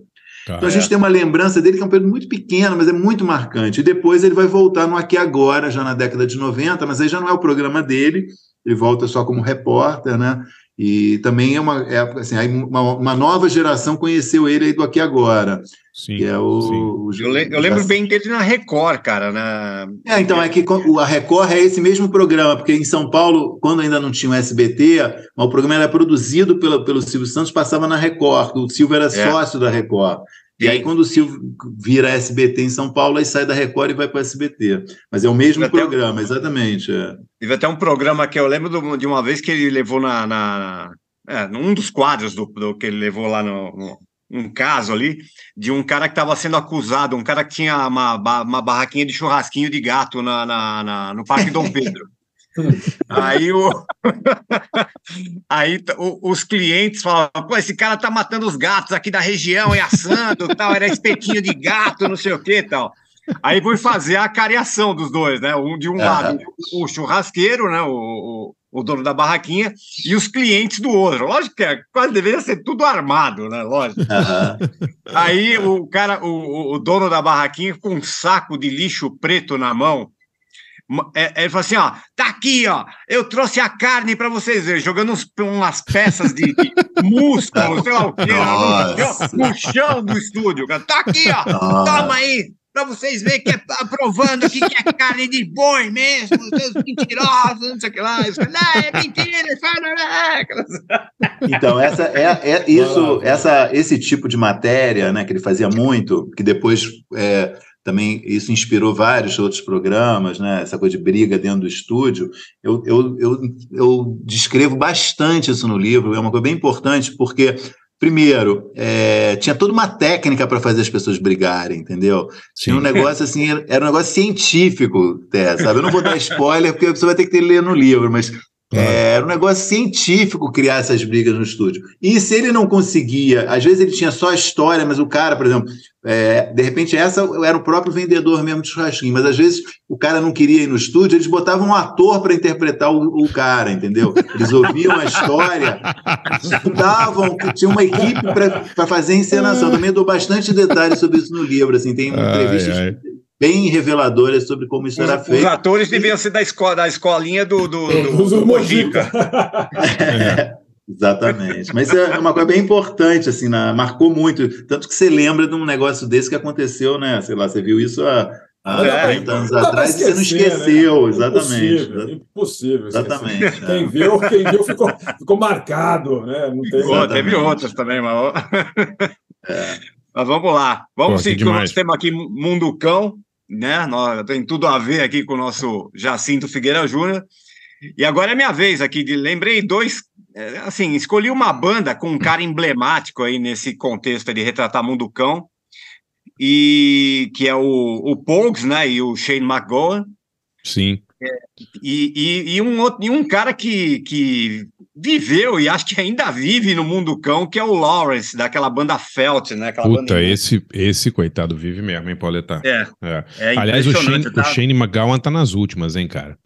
Tá. Então a gente tem uma lembrança dele que é um período muito pequeno, mas é muito marcante. E depois ele vai voltar no Aqui Agora, já na década de 90, mas aí já não é o programa dele, ele volta só como repórter, né? E também é uma, é, assim, uma, uma nova geração conheceu ele aí do Aqui Agora, Sim, que é o... o Eu, le- eu lembro bem dele na Record, cara. Na... É, então, é que a Record é esse mesmo programa, porque em São Paulo, quando ainda não tinha o SBT, mas o programa era produzido pela, pelo Silvio Santos, passava na Record, o Silvio era sócio da Record. E aí, quando o Silvio vira SBT em São Paulo, aí sai da Record e vai para o SBT. Mas é o mesmo Até- programa, exatamente. é. Teve até um programa que eu lembro de uma vez que ele levou na. na é, num dos quadros do, do que ele levou lá no. no- um caso ali de um cara que estava sendo acusado, um cara que tinha uma, uma barraquinha de churrasquinho de gato na, na- na- no Parque Dom Pedro. Aí, o... Aí o- os clientes falavam, pô, esse cara tá matando os gatos aqui da região e assando, tal, era espetinho de gato, não sei o que tal. Aí foi fazer a cariação dos dois, né? Um de um lado, o churrasqueiro, né? O, o, o dono da barraquinha, e os clientes do outro. Lógico que é, quase deveria ser tudo armado, né? Lógico. Aí o cara, o, o- dono da barraquinha, com um saco de lixo preto na mão, é- ele falou assim: ó, tá aqui, ó, eu trouxe a carne para vocês verem, jogando uns- umas peças de, de músculo, sei lá o quê, no, no chão do estúdio. Tá aqui, ó, Nossa. toma aí. Pra vocês verem que é aprovando aqui que é carne de boi mesmo, seus mentirosos, não sei o que lá. Falam, não, é mentira, é. Então, essa é, é isso, essa, esse tipo de matéria, né, que ele fazia muito, que depois é, também isso inspirou vários outros programas, né, essa coisa de briga dentro do estúdio. Eu, eu, eu, eu descrevo bastante isso no livro, é uma coisa bem importante, porque. Primeiro, é, tinha toda uma técnica para fazer as pessoas brigarem, entendeu? Tinha um negócio assim, era um negócio científico, até, sabe? Eu não vou dar spoiler, porque você vai ter que ter ler no livro, mas é, era um negócio científico criar essas brigas no estúdio. E se ele não conseguia, às vezes ele tinha só a história, mas o cara, por exemplo, é, de repente essa era o próprio vendedor mesmo de churrasquinho, mas às vezes o cara não queria ir no estúdio, eles botavam um ator para interpretar o, o cara, entendeu? Eles ouviam a história, estudavam, tinha uma equipe para fazer a encenação. Também dou bastante detalhes sobre isso no livro, assim, tem Ai, entrevistas ai. Bem reveladoras sobre como isso era feito. os atores deviam ser da, escola, da escolinha do, do, do, do Mojica. Exatamente. Mas é uma coisa bem importante, assim, na- marcou muito. Tanto que você lembra de um negócio desse que aconteceu, né? Sei lá, você viu isso há, há É, 30 anos atrás e você não esquecer, esqueceu, né? exatamente. Impossível, impossível. esquecer. Exatamente. Quem é. viu, quem viu ficou, ficou marcado, né? Não tem teve outras também, mas. Mas vamos lá. Vamos Pô, seguir com o nosso tema aqui, Mundo Cão, né? Tem tudo a ver aqui com o nosso Jacinto Figueira Júnior. E agora é minha vez aqui. De, lembrei dois. é, Assim, escolhi uma banda com um cara emblemático aí nesse contexto de retratar Mundo Cão, e que é o, o Pogues, né? E o Shane McGowan. Sim. E, e, e um outro, e um cara que, que viveu e acho que ainda vive no Mundo Cão, que é o Lawrence, daquela banda Felt, né? Aquela Puta, banda esse, esse coitado vive mesmo, hein, Pauleta? É. É Aliás, o Shane, tá? o Shane McGowan tá nas últimas, hein, cara?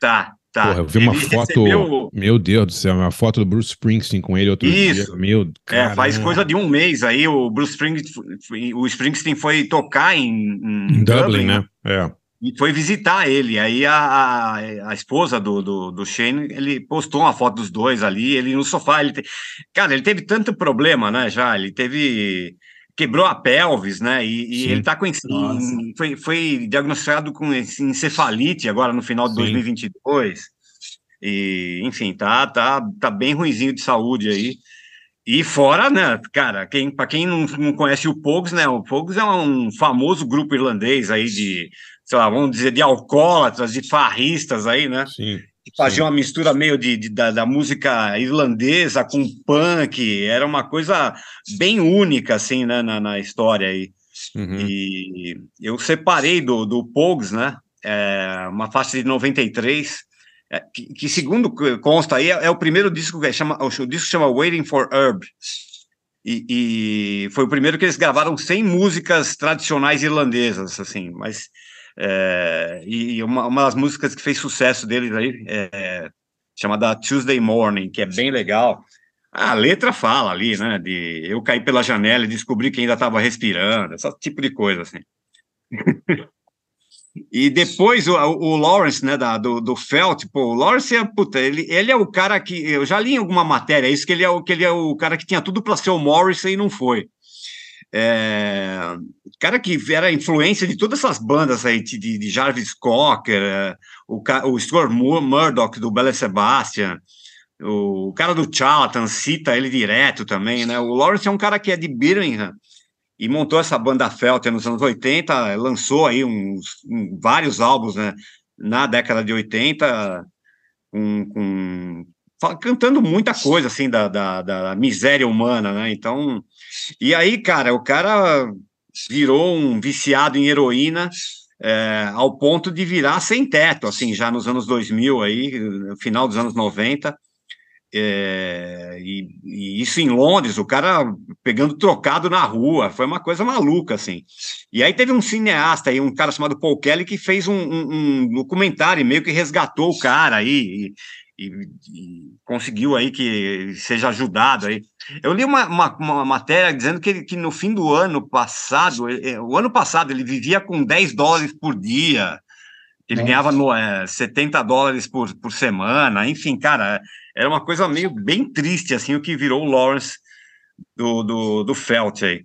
Tá, tá. Porra, eu vi uma Ele foto. recebeu- Meu Deus do céu, uma foto do Bruce Springsteen com ele outro Isso. dia. Meu É, faz caramba. coisa de um mês aí, o Bruce Springsteen, o Springsteen foi tocar em, em Em Dublin, né? É. E foi visitar ele. Aí a, a, a esposa do, do, do Shane, ele postou uma foto dos dois ali, ele no sofá. Ele te- Cara, ele teve tanto problema, né? Já, ele teve. Quebrou a pelvis, né? E, e ele tá com. em- foi, foi diagnosticado com encefalite agora no final de Sim. 2022. E, enfim, tá, tá, tá bem ruinzinho de saúde aí. E fora, né, cara, quem, para quem não, não conhece o Pogues, né, o Pogues é um famoso grupo irlandês aí de, sei lá, vamos dizer, de alcoólatras, de farristas aí, né? Sim. Que faziam uma mistura meio de, de- da, da música irlandesa com punk, era uma coisa bem única, assim, né, na, na história aí. Uhum. E eu separei do, do Pogues, né, é, uma faixa de 93, é, que, que segundo consta aí, é, é o primeiro disco que chama, o disco chama Waiting for Herb, e, e foi o primeiro que eles gravaram sem músicas tradicionais irlandesas, assim, mas é, e uma, uma das músicas que fez sucesso deles aí é chamada Tuesday Morning, que é bem legal. A letra fala ali, né, de eu cair pela janela e descobri que ainda estava respirando, esse tipo de coisa, assim. E depois o, o Lawrence, né, da, do, do Felt, pô, o Lawrence é, puta, ele, ele é o cara que, eu já li em alguma matéria isso, que ele é o, que ele é o cara que tinha tudo para ser o Morrissey e não foi. É, cara que era influência de todas essas bandas aí, de, de Jarvis Cocker, é, o, o Stuart Mur- Murdoch do Belle Sebastian, o cara do Charlatan cita ele direto também, né? O Lawrence é um cara que é de Birmingham e montou essa banda Felter nos anos 80, lançou aí uns, um- vários álbuns, né? Na década de 80, com, com- cantando muita coisa, assim, da, da, da miséria humana, né? Então, e aí, cara, o cara virou um viciado em heroína, é, ao ponto de virar sem teto, assim, já nos anos 2000 aí, no final dos anos 90, é, e, e isso em Londres, o cara pegando trocado na rua, foi uma coisa maluca, assim. E aí teve um cineasta aí, um cara chamado Paul Kelly, que fez um, um- um documentário, meio que resgatou o cara aí, e, e- e conseguiu aí que ele seja ajudado aí. Eu li uma, uma, uma matéria dizendo que, ele- que no fim do ano passado, eh, eh, o ano passado ele vivia com 10 dólares por dia, ele Nossa. ganhava no, eh, 70 dólares por, por semana, enfim, cara, era uma coisa meio bem triste, assim, o que virou o Lawrence do, do, do Felt aí.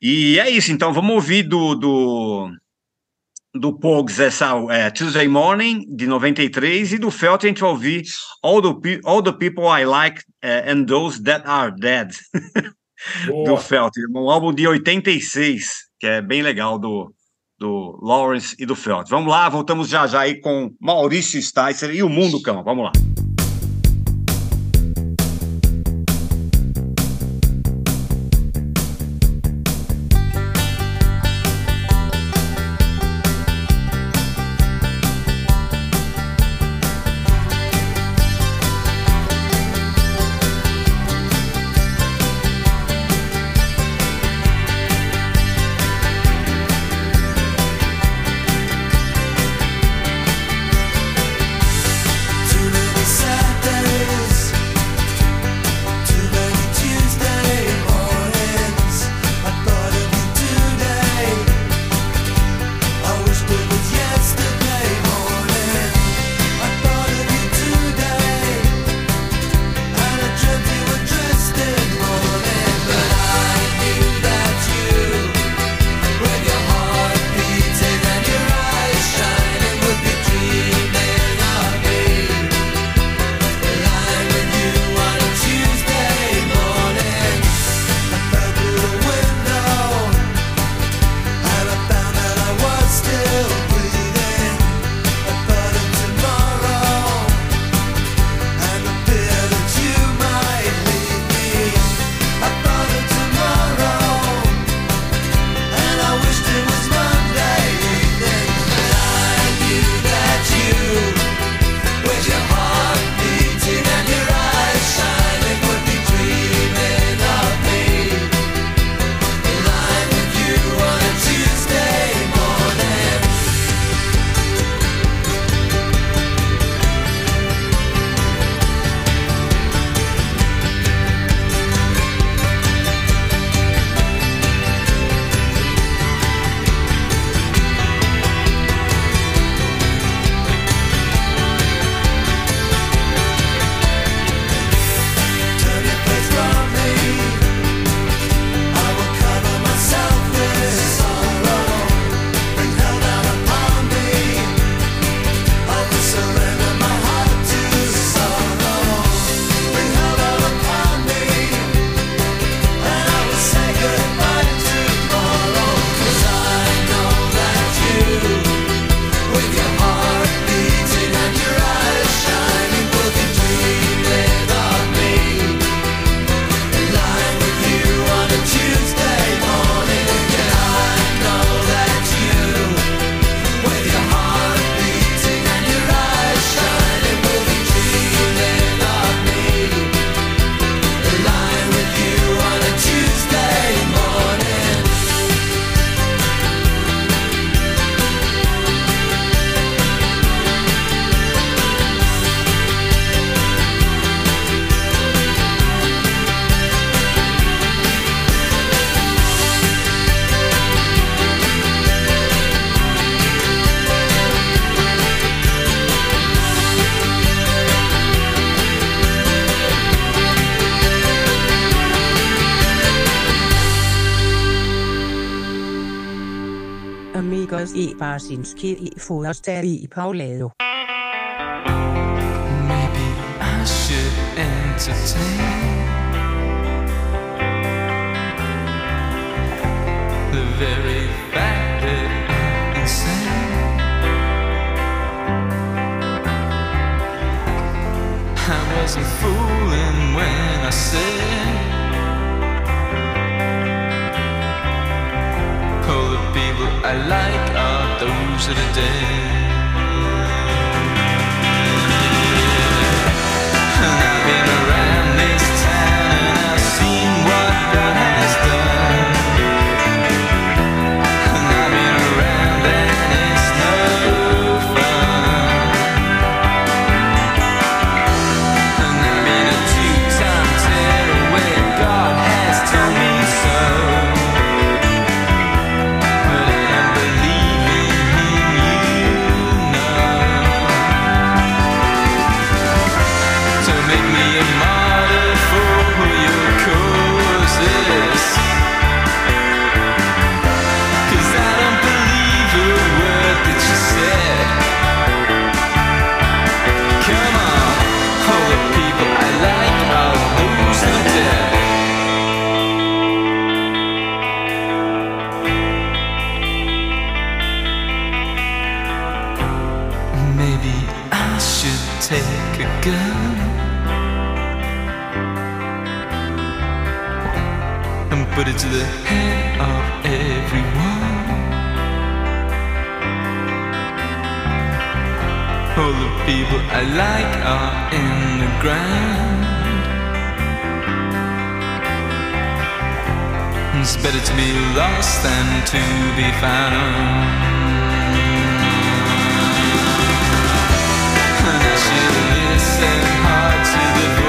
E é isso, então, vamos ouvir do, do, do Pogues essa é, Tuesday Morning, de 93, e do Felt a gente vai ouvir All the, Pe- All the People I Like eh, and Those That Are Dead, do Felt, um álbum de 86, que é bem legal, do, do Lawrence e do Felt. Vamos lá, voltamos já já aí com Maurício Sticer e o Mundo Cão, vamos lá. bare i foderstad i Paulado. Maybe I should entertain The very fact that I'm insane I wasn't fooling when I said all the people I like are those that are dead. I've been around. I like are in the ground. It's better to be lost than to be found. And I should listen hard to the voice.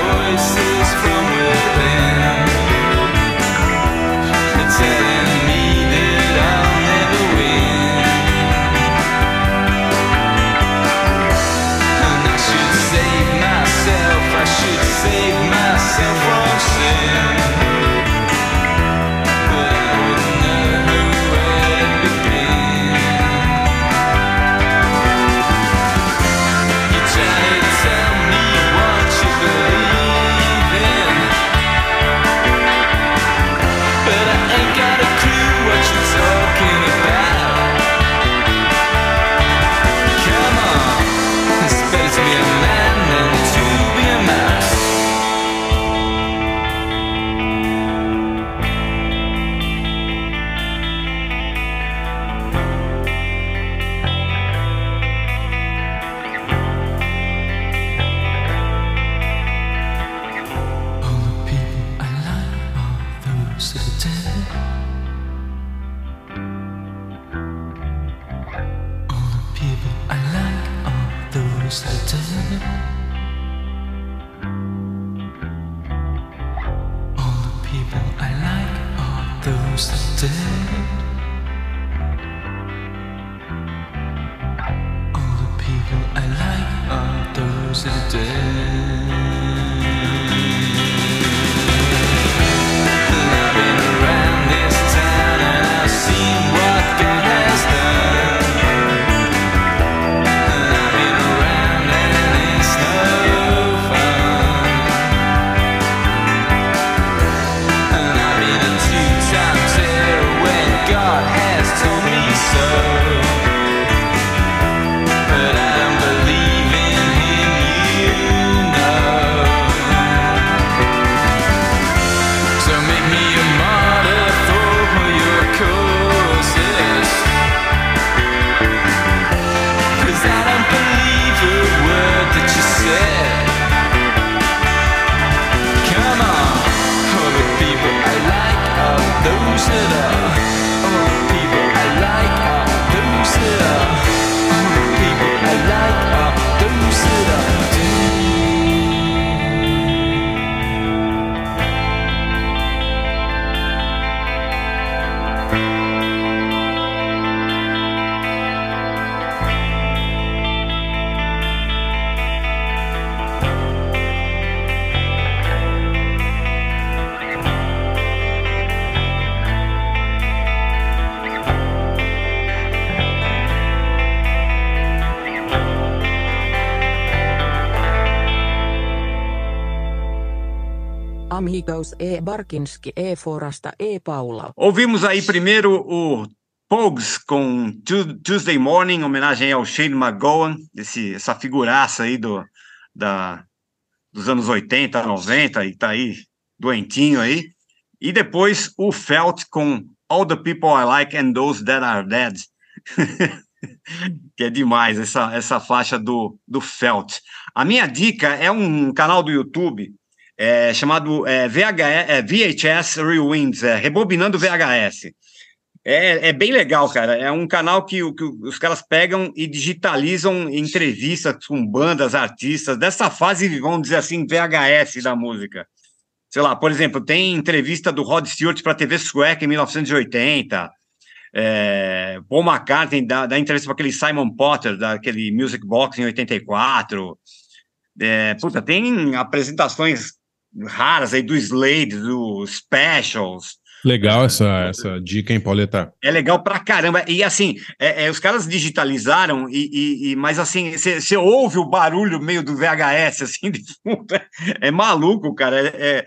E Forasta e Paula. Ouvimos aí primeiro o Pogues com Tu- Tuesday Morning, homenagem ao Shane McGowan, esse, essa figuraça aí do, da, dos anos 80, 90, e tá aí doentinho aí. E depois o Felt com All the People I Like and Those That Are Dead. que é demais essa, essa faixa do, do Felt. A minha dica é um canal do YouTube é, chamado é, VHS, é, VHS Rewinds, é, Rebobinando VHS. É, é bem legal, cara. É um canal que, que os caras pegam e digitalizam entrevistas com bandas, artistas, dessa fase, vamos dizer assim, VHS da música. Sei lá, por exemplo, tem entrevista do Rod Stewart para a TV Sueca em 1980. É, Paul McCartney dá, dá entrevista para aquele Simon Potter, daquele Music Box em 84. É, puta, tem apresentações raras aí do Slade, do Specials. Legal essa, essa dica, hein, Pauleta? É legal pra caramba. E assim, é, é, os caras digitalizaram, e, e- e- mas assim, você ouve o barulho meio do VHS, assim, de fundo. É, é maluco, cara. É,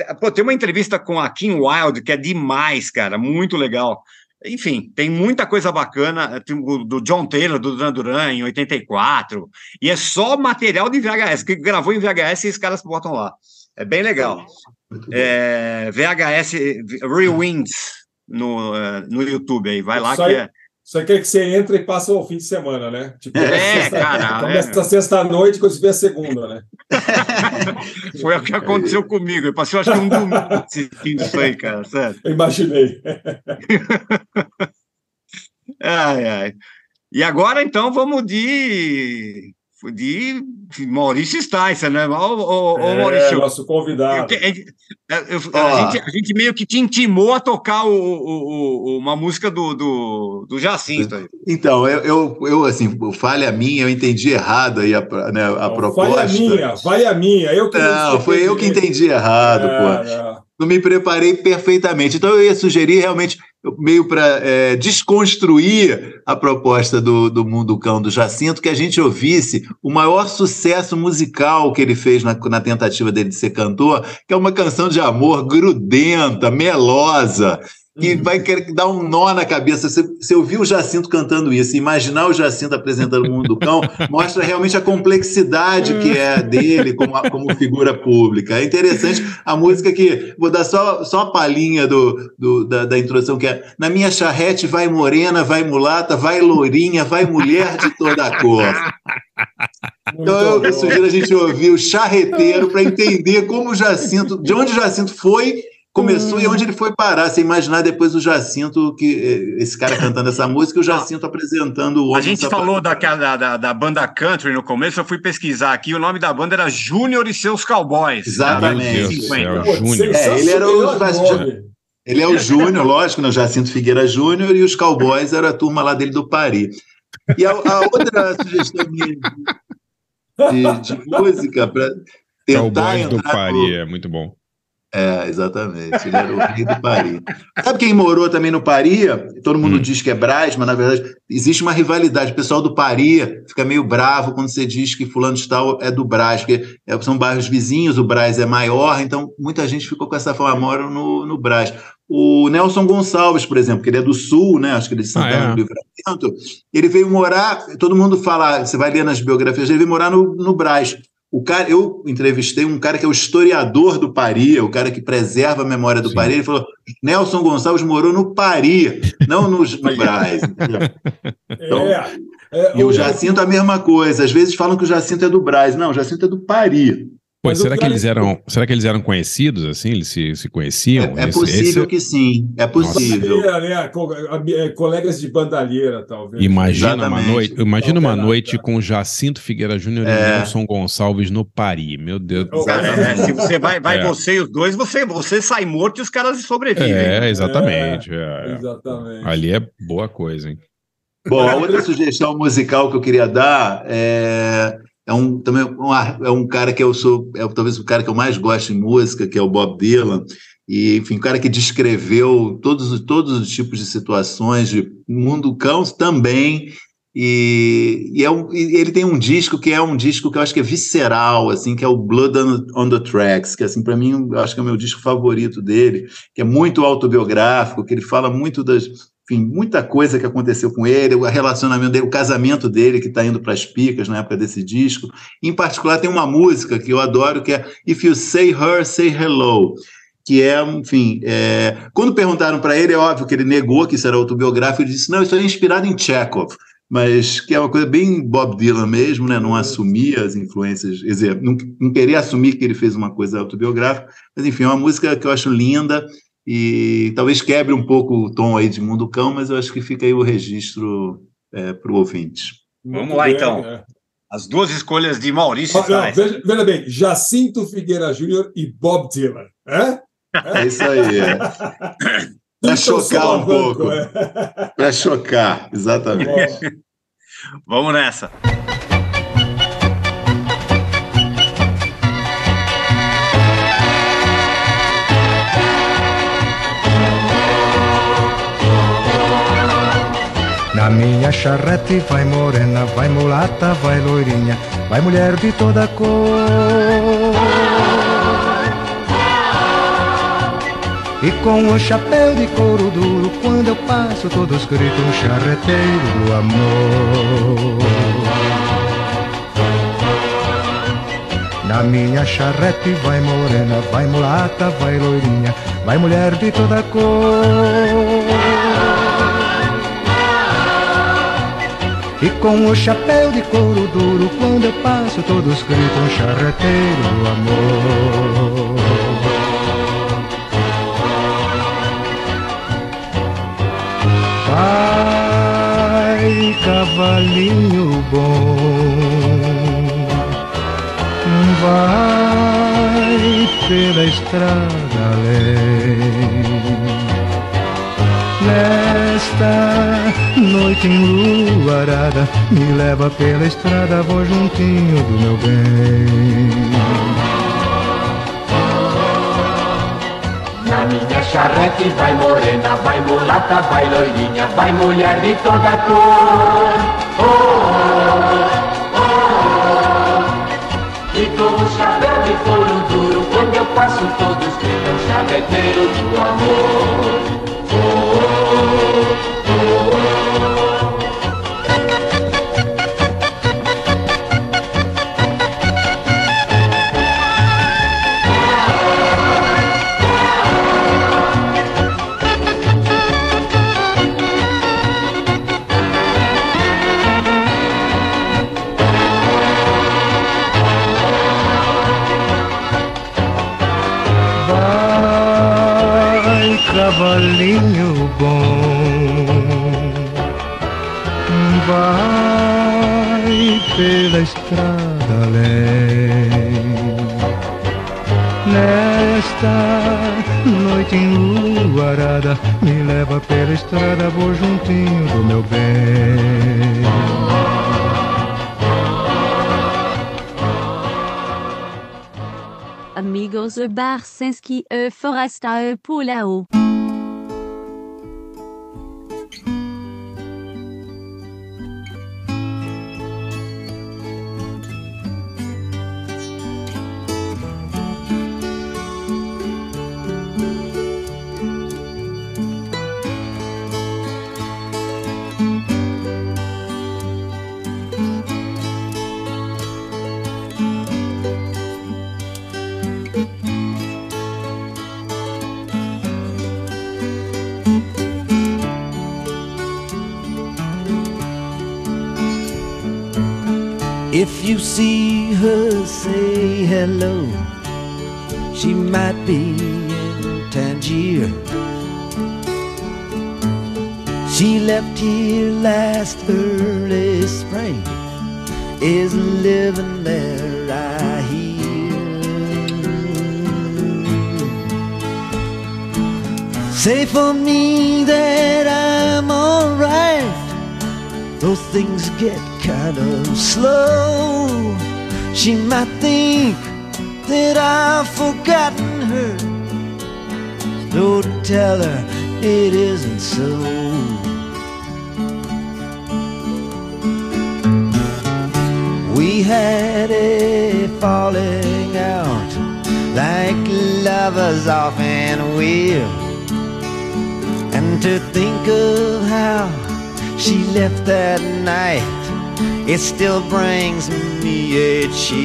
é- pô, tem uma entrevista com a Kim Wilde que é demais, cara, muito legal. Enfim, tem muita coisa bacana. O do John Taylor, do Duran Duran, em 84. E é só material de VHS, que gravou em VHS e os caras botam lá. É bem legal. É, VHS Rewinds no, eh, no YouTube aí, vai lá Isso que é. Aí quer que você entra e passa o fim de semana, né? Tipo, É, sexta- cara, Começa é. a sexta-noite quando você vê a segunda, né? Foi o que aconteceu comigo. Eu passei, acho que um domingo assistindo isso aí, cara, sério. Eu imaginei. Ai, ai. E agora, então, vamos de. De Maurício Sticer, né? Ô, É, Maurício. nosso convidado. Eu- eu- eu- Ó. a, gente, a gente meio que te intimou a tocar o, o- o- uma música do, do, do Jacinto aí. Então, eu, eu, eu, assim, falha minha, eu entendi errado aí a, né, a proposta. Vai a minha, vai a minha. Eu que Não, foi eu que entendi errado, É, pô. é. Não me preparei perfeitamente. Então, eu ia sugerir realmente, eu- meio para desconstruir a proposta do, do Mundo Cão do Jacinto, que a gente ouvisse o maior sucesso musical que ele fez na, na tentativa dele de ser cantor, que é uma canção de amor grudenta, melosa. Que vai querer dar um nó na cabeça. Você, você ouvir o Jacinto cantando isso, imaginar o Jacinto apresentando o Mundo do Cão, mostra realmente a complexidade que é dele como, como figura pública. É interessante a música que. Vou dar só, só a palhinha do, do- da, da introdução, que é Na minha charrete vai morena, vai mulata, vai lourinha, vai mulher de toda a cor. Então eu, eu sugiro a gente ouvir o charreteiro para entender como o Jacinto, de onde o Jacinto foi, começou e onde ele foi parar. Você imaginar depois o Jacinto, que eh, esse cara cantando essa música, e o Jacinto apresentando o A gente falou daquela, da, da banda country no começo, eu fui pesquisar aqui, o nome da banda era Júnior e seus Cowboys. Exatamente. Do céu, Júnior. É, ele era o Ele é o Júnior, lógico, né? o Jacinto Figueira Júnior, e os Cowboys era a turma lá dele do Paris. E a, a outra sugestão minha de, de música para tentar Cowboys do entrar Paris, no- é muito bom. É, exatamente. Ele era o rei do Paris. Sabe quem morou também no Paris? Todo mundo diz que é Brás, mas na verdade existe uma rivalidade. O pessoal do Paris fica meio bravo quando você diz que fulano de tal é do Brás, porque é- são bairros vizinhos, o Brás é maior, então muita gente ficou com essa fama, moram no, no Brás. O Nelson Gonçalves, por exemplo, que ele é do Sul, né? Acho que ele é de Santana Ah, é? do Livramento. Ele veio morar, todo mundo fala, você vai ler nas biografias, ele veio morar no, no Brás. O cara, eu entrevistei um cara que é o historiador do Paris, o cara que preserva a memória do Paris. Ele falou: Nelson Gonçalves morou no Paris, não no, no Brás. Então, É, é, e o Jacinto a mesma coisa. Às vezes falam que o Jacinto é do Brás. Não, o Jacinto é do Paris. O será que eles eram, será que eles eram conhecidos assim? Eles se, se conheciam? É Esse- possível esse- que sim. É possível. É, né, é, colegas de bandalheira, talvez. Imagina uma Exatamente. noite, imagina uma noite com Jacinto Figueira Júnior É. e Nelson Gonçalves no Paris. Meu Deus do céu. É, se você vai, vai É. você e os dois, você, você sai morto e os caras sobrevivem. É, exatamente. é, é. Exatamente. Ali é boa coisa, hein? Bom, a outra sugestão musical que eu queria dar é, é um também ar- é um cara que eu sou, é talvez o cara que eu mais gosto em música, que é o Bob Dylan. E, enfim, um cara que descreveu todos, os- todos os tipos de situações, de mundo cão também, E, e, é um, e ele tem um disco que é um disco que eu acho que é visceral, assim, que é o Blood on, on the Tracks, que assim para mim eu acho que é o meu disco favorito dele, que é muito autobiográfico, que ele fala muito das, enfim, muita coisa que aconteceu com ele, o relacionamento dele, o casamento dele que está indo para as picas na época desse disco. Em particular tem uma música que eu adoro que é If You Say Her, Say Hello que é, enfim, é... quando perguntaram para ele, é óbvio que ele negou que isso era autobiográfico, ele disse, não, isso é inspirado em Chekhov, mas que é uma coisa bem Bob Dylan mesmo, né? não assumir as influências, quer dizer, não, não querer assumir que ele fez uma coisa autobiográfica, mas enfim, é uma música que eu acho linda e talvez quebre um pouco o tom aí de Mundo Cão, mas eu acho que fica aí o registro é, para o ouvinte. Vamos lá, então. As duas escolhas de Maurício Não, veja, veja bem, Jacinto Figueira Júnior e Bob Dylan. É? É isso aí. É. Para chocar um pouco. é. Para chocar, exatamente. Vamos nessa. Na minha charrete vai morena, vai mulata, vai loirinha, vai mulher de toda cor. E com o chapéu de couro duro, quando eu passo, todos gritam charreteiro do amor. Na minha charrete vai morena, vai mulata, vai loirinha, vai mulher de toda cor. E com o chapéu de couro duro, quando eu passo, todos gritam charreteiro do amor. Vai, cavalinho bom, vai pela estrada além. Nesta noite enluarada, me leva pela estrada, vou juntinho do meu bem. Na minha charrete vai morena, vai mulata, vai loirinha, vai mulher de toda cor. Oh, oh, oh. E com o chapéu de couro duro, quando eu passo todos gritam charreteiro do amor. Cavalinho bom, vai pela estrada além. Nesta noite enluarada, me leva pela estrada, vou juntinho do meu bem. Amigos Barsinski e Foresta e Pulao. You see her, say hello. She might be in Tangier. She left here last early spring. Is living there, I hear. Say for me that I'm alright. Though things get kind of slow, she might think that I've forgotten her. So tell her it isn't so. We had a falling out like lovers often will. And to think of how she left that night, it still brings me a chill.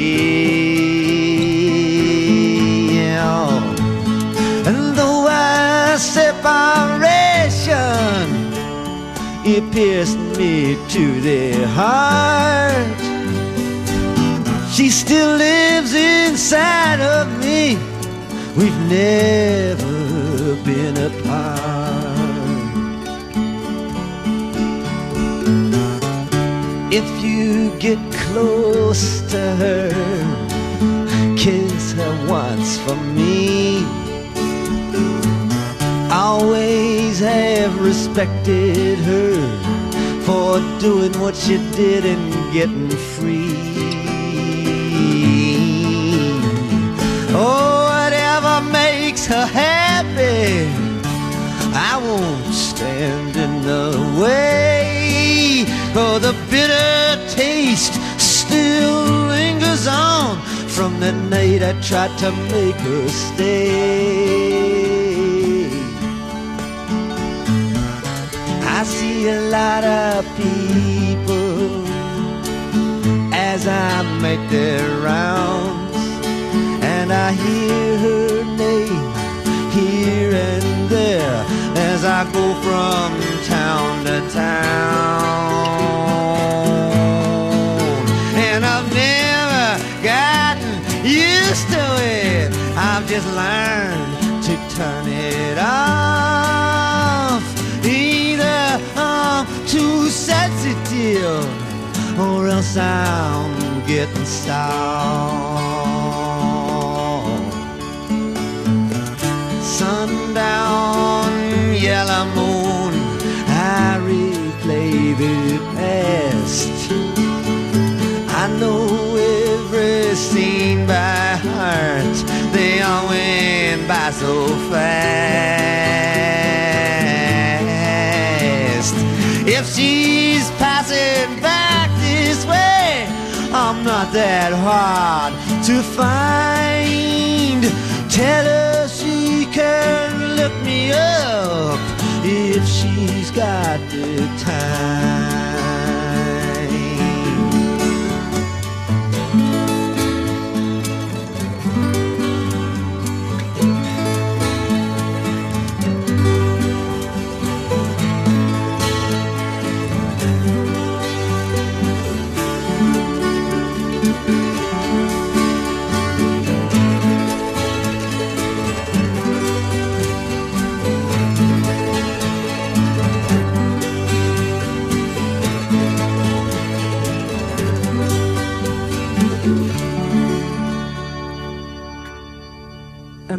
And though our separation, it pierced me to the heart. She still lives inside of me. We've never been apart. Get close to her, kiss her once for me. Always have respected her for doing what she did and getting free. Oh, whatever makes her happy, I won't stand in the way. For the bitter still lingers on from the night I tried to make her stay. I see a lot of people as I make their rounds, and I hear her name here and there as I go from town to town. Just learned to turn it off. Either I'm too sensitive or else I'm getting soft. Sundown, yellow moon, by so fast. If she's passing back this way, I'm not that hard to find. Tell her she can look me up if she's got the time.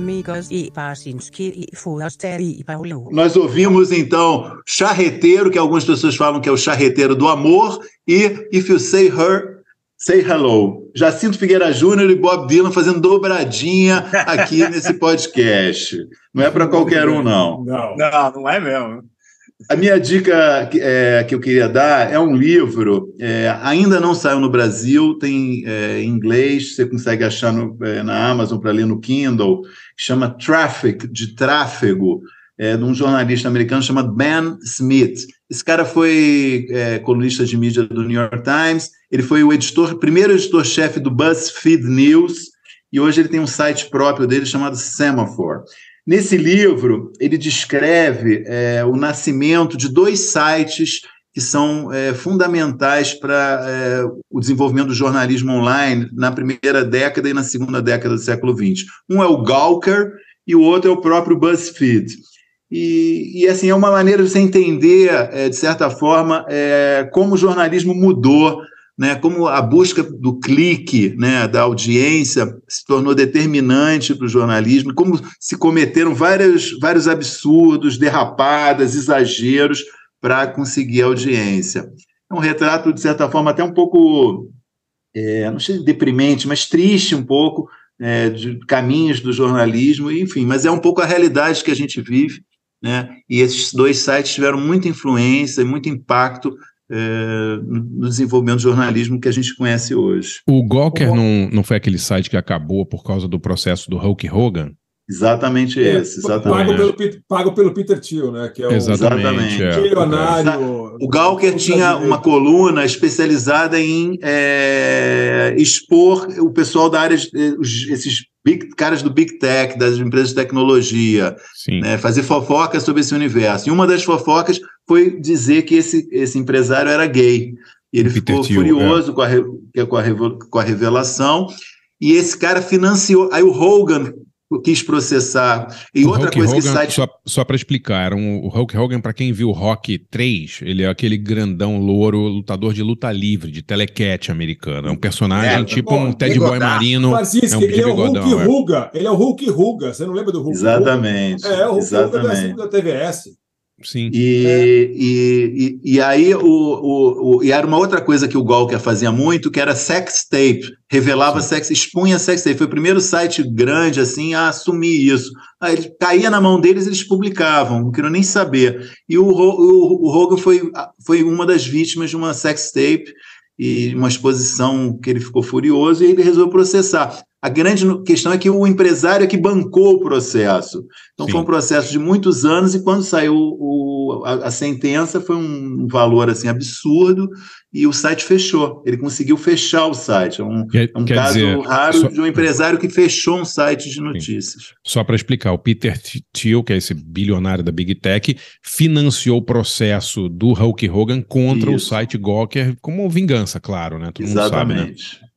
Amigos e e Forasteri e Paulo. Nós ouvimos então Charreteiro, que algumas pessoas falam que é o Charreteiro do Amor, e If You Say Her, Say Hello. Jacinto Figueira Júnior e Bob Dylan fazendo dobradinha aqui nesse podcast. Não é para qualquer um, não. Não, não, não é mesmo. A minha dica que, é, que eu queria dar é um livro, é, ainda não saiu no Brasil, tem é, em inglês, você consegue achar no, é, na Amazon para ler no Kindle, chama Traffic, de tráfego, é, de um jornalista americano chamado Ben Smith. Esse cara foi é, colunista de mídia do New York Times, ele foi o editor, primeiro editor-chefe do BuzzFeed News, e hoje ele tem um site próprio dele chamado Semaphore. Nesse livro, ele descreve é, o nascimento de dois sites que são é, fundamentais para é, o desenvolvimento do jornalismo online na primeira década e na segunda década do século XX. Um é o Gawker e o outro é o próprio BuzzFeed. E, e assim, é uma maneira de você entender, é, de certa forma, é, como o jornalismo mudou né, como a busca do clique, né, da audiência se tornou determinante para o jornalismo, como se cometeram vários, vários absurdos, derrapadas, exageros para conseguir audiência. É um retrato, de certa forma, até um pouco, é, não sei deprimente, mas triste um pouco, é, de caminhos do jornalismo, enfim, mas é um pouco a realidade que a gente vive, né? E esses dois sites tiveram muita influência e muito impacto é, no no desenvolvimento do jornalismo que a gente conhece hoje. O Gawker não, não foi aquele site que acabou por causa do processo do Hulk Hogan? Exatamente É, esse, pago, exatamente. pelo, Pit- pago pelo Peter Thiel, né? Que é o Exatamente, é. bilionário. O Gawker tinha uma coluna especializada em é, expor o pessoal da área, eh, esses big, caras do Big Tech, das empresas de tecnologia, né, fazer fofocas sobre esse universo. E uma das fofocas foi dizer que esse, esse empresário era gay. E ele ficou Thiel, furioso com, a, com, a, com a revelação. E esse cara financiou. Aí o Hogan quis processar. E o outra Hulk coisa que Hogan, site só, só para explicar, era um- o Hulk Hogan, para quem viu o Rock 3, ele é aquele grandão louro, lutador de luta livre, de telecat americano. É um personagem É, tipo pô, um Ted Boy marino. É um ele é o bigodão, Hulk é. Ruga. Ele é o Hulk Ruga. Você não lembra do Hulk Exatamente, Ruga? É, o Hulk Ruga da, exatamente. da TVS. Sim. E, e, e, e aí o, o, o- e era uma outra coisa que o Gawker fazia muito, que era sex tape, revelava sex, expunha sex tape. Foi o primeiro site grande assim a assumir isso. Aí ele caía na mão deles, eles publicavam, não queriam nem saber. E o, o, o Hogan foi, foi uma das vítimas de uma sex tape e uma exposição que ele ficou furioso e ele resolveu processar. A grande questão é que o empresário é que bancou o processo. Então foi um processo de muitos anos e quando saiu o- a, a sentença foi um valor assim absurdo e o site fechou. Ele conseguiu fechar o site. É um, Quer- é um caso dizer, raro só- de um empresário que fechou um site de notícias. Só para explicar, o Peter Thiel, que é esse bilionário da Big Tech, financiou o processo do Hulk Hogan contra o Isso. site Gawker como vingança, claro, né? Todo mundo sabe, né?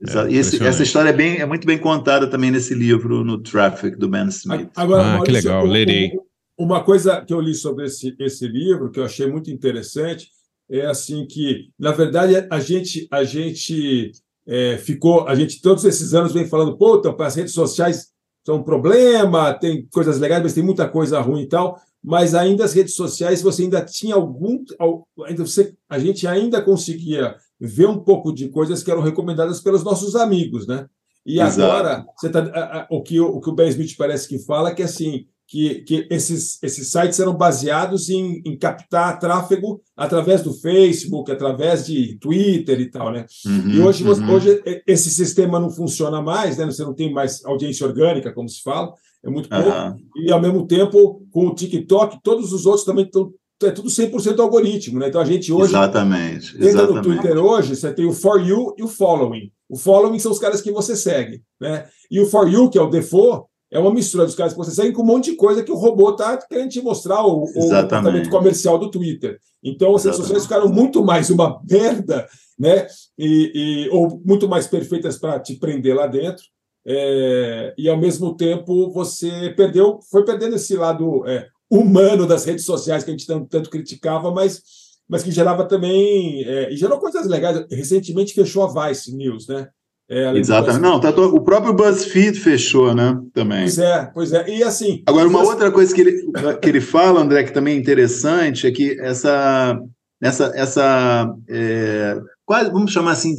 Exatamente. É, esse- essa história é, bem, é muito bem contada também nesse livro, no Traffic, do Ben Smith. Agora, Ah, que Maurício, legal, o- o- lerei. Uma coisa que eu li sobre esse, esse livro, que eu achei muito interessante, é assim que, na verdade, a gente, a gente é, ficou, a gente todos esses anos vem falando, pô, então, as redes sociais são um problema, tem coisas legais, mas tem muita coisa ruim e tal, mas ainda as redes sociais, você ainda tinha algum, al- ainda você, a gente ainda conseguia ver um pouco de coisas que eram recomendadas pelos nossos amigos, né? E Exato. agora, você tá, a- a- o, que, o, o que o Ben Smith parece que fala é que assim que, que esses, esses sites eram baseados em, em captar tráfego através do Facebook, através de Twitter e tal, né? Uhum, e hoje, uhum. hoje esse sistema não funciona mais, né? Você não tem mais audiência orgânica, como se fala, é muito pouco. Aham. E ao mesmo tempo, com o TikTok, todos os outros também estão. É tudo 100% algoritmo, né? Então a gente hoje. Exatamente, Entra no exatamente. Twitter hoje, você tem o For You e o Following. O Following são os caras que você segue, né? E o For You, que é o default, é uma mistura dos caras que você segue com um monte de coisa que o robô está querendo te mostrar, o, Exatamente. comercial do Twitter. Então, as redes sociais ficaram muito mais uma merda, né? E, e- ou muito mais perfeitas para te prender lá dentro. É, e ao mesmo tempo você perdeu, foi perdendo esse lado é, humano das redes sociais que a gente tanto, tanto criticava, mas, mas que gerava também é, e gerou coisas legais. Recentemente fechou a Vice News, né? É, Exatamente. Não, tá to- o próprio BuzzFeed fechou, né? Também. Pois é, pois é. E assim. Agora, uma mas- outra coisa que ele, que ele fala, André, que também é interessante, é que essa, essa, essa é, quase, vamos chamar assim,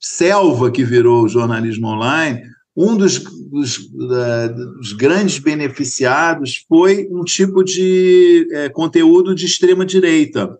selva que virou o jornalismo online, um dos, dos, da- dos grandes beneficiados foi um tipo de é, conteúdo de extrema-direita.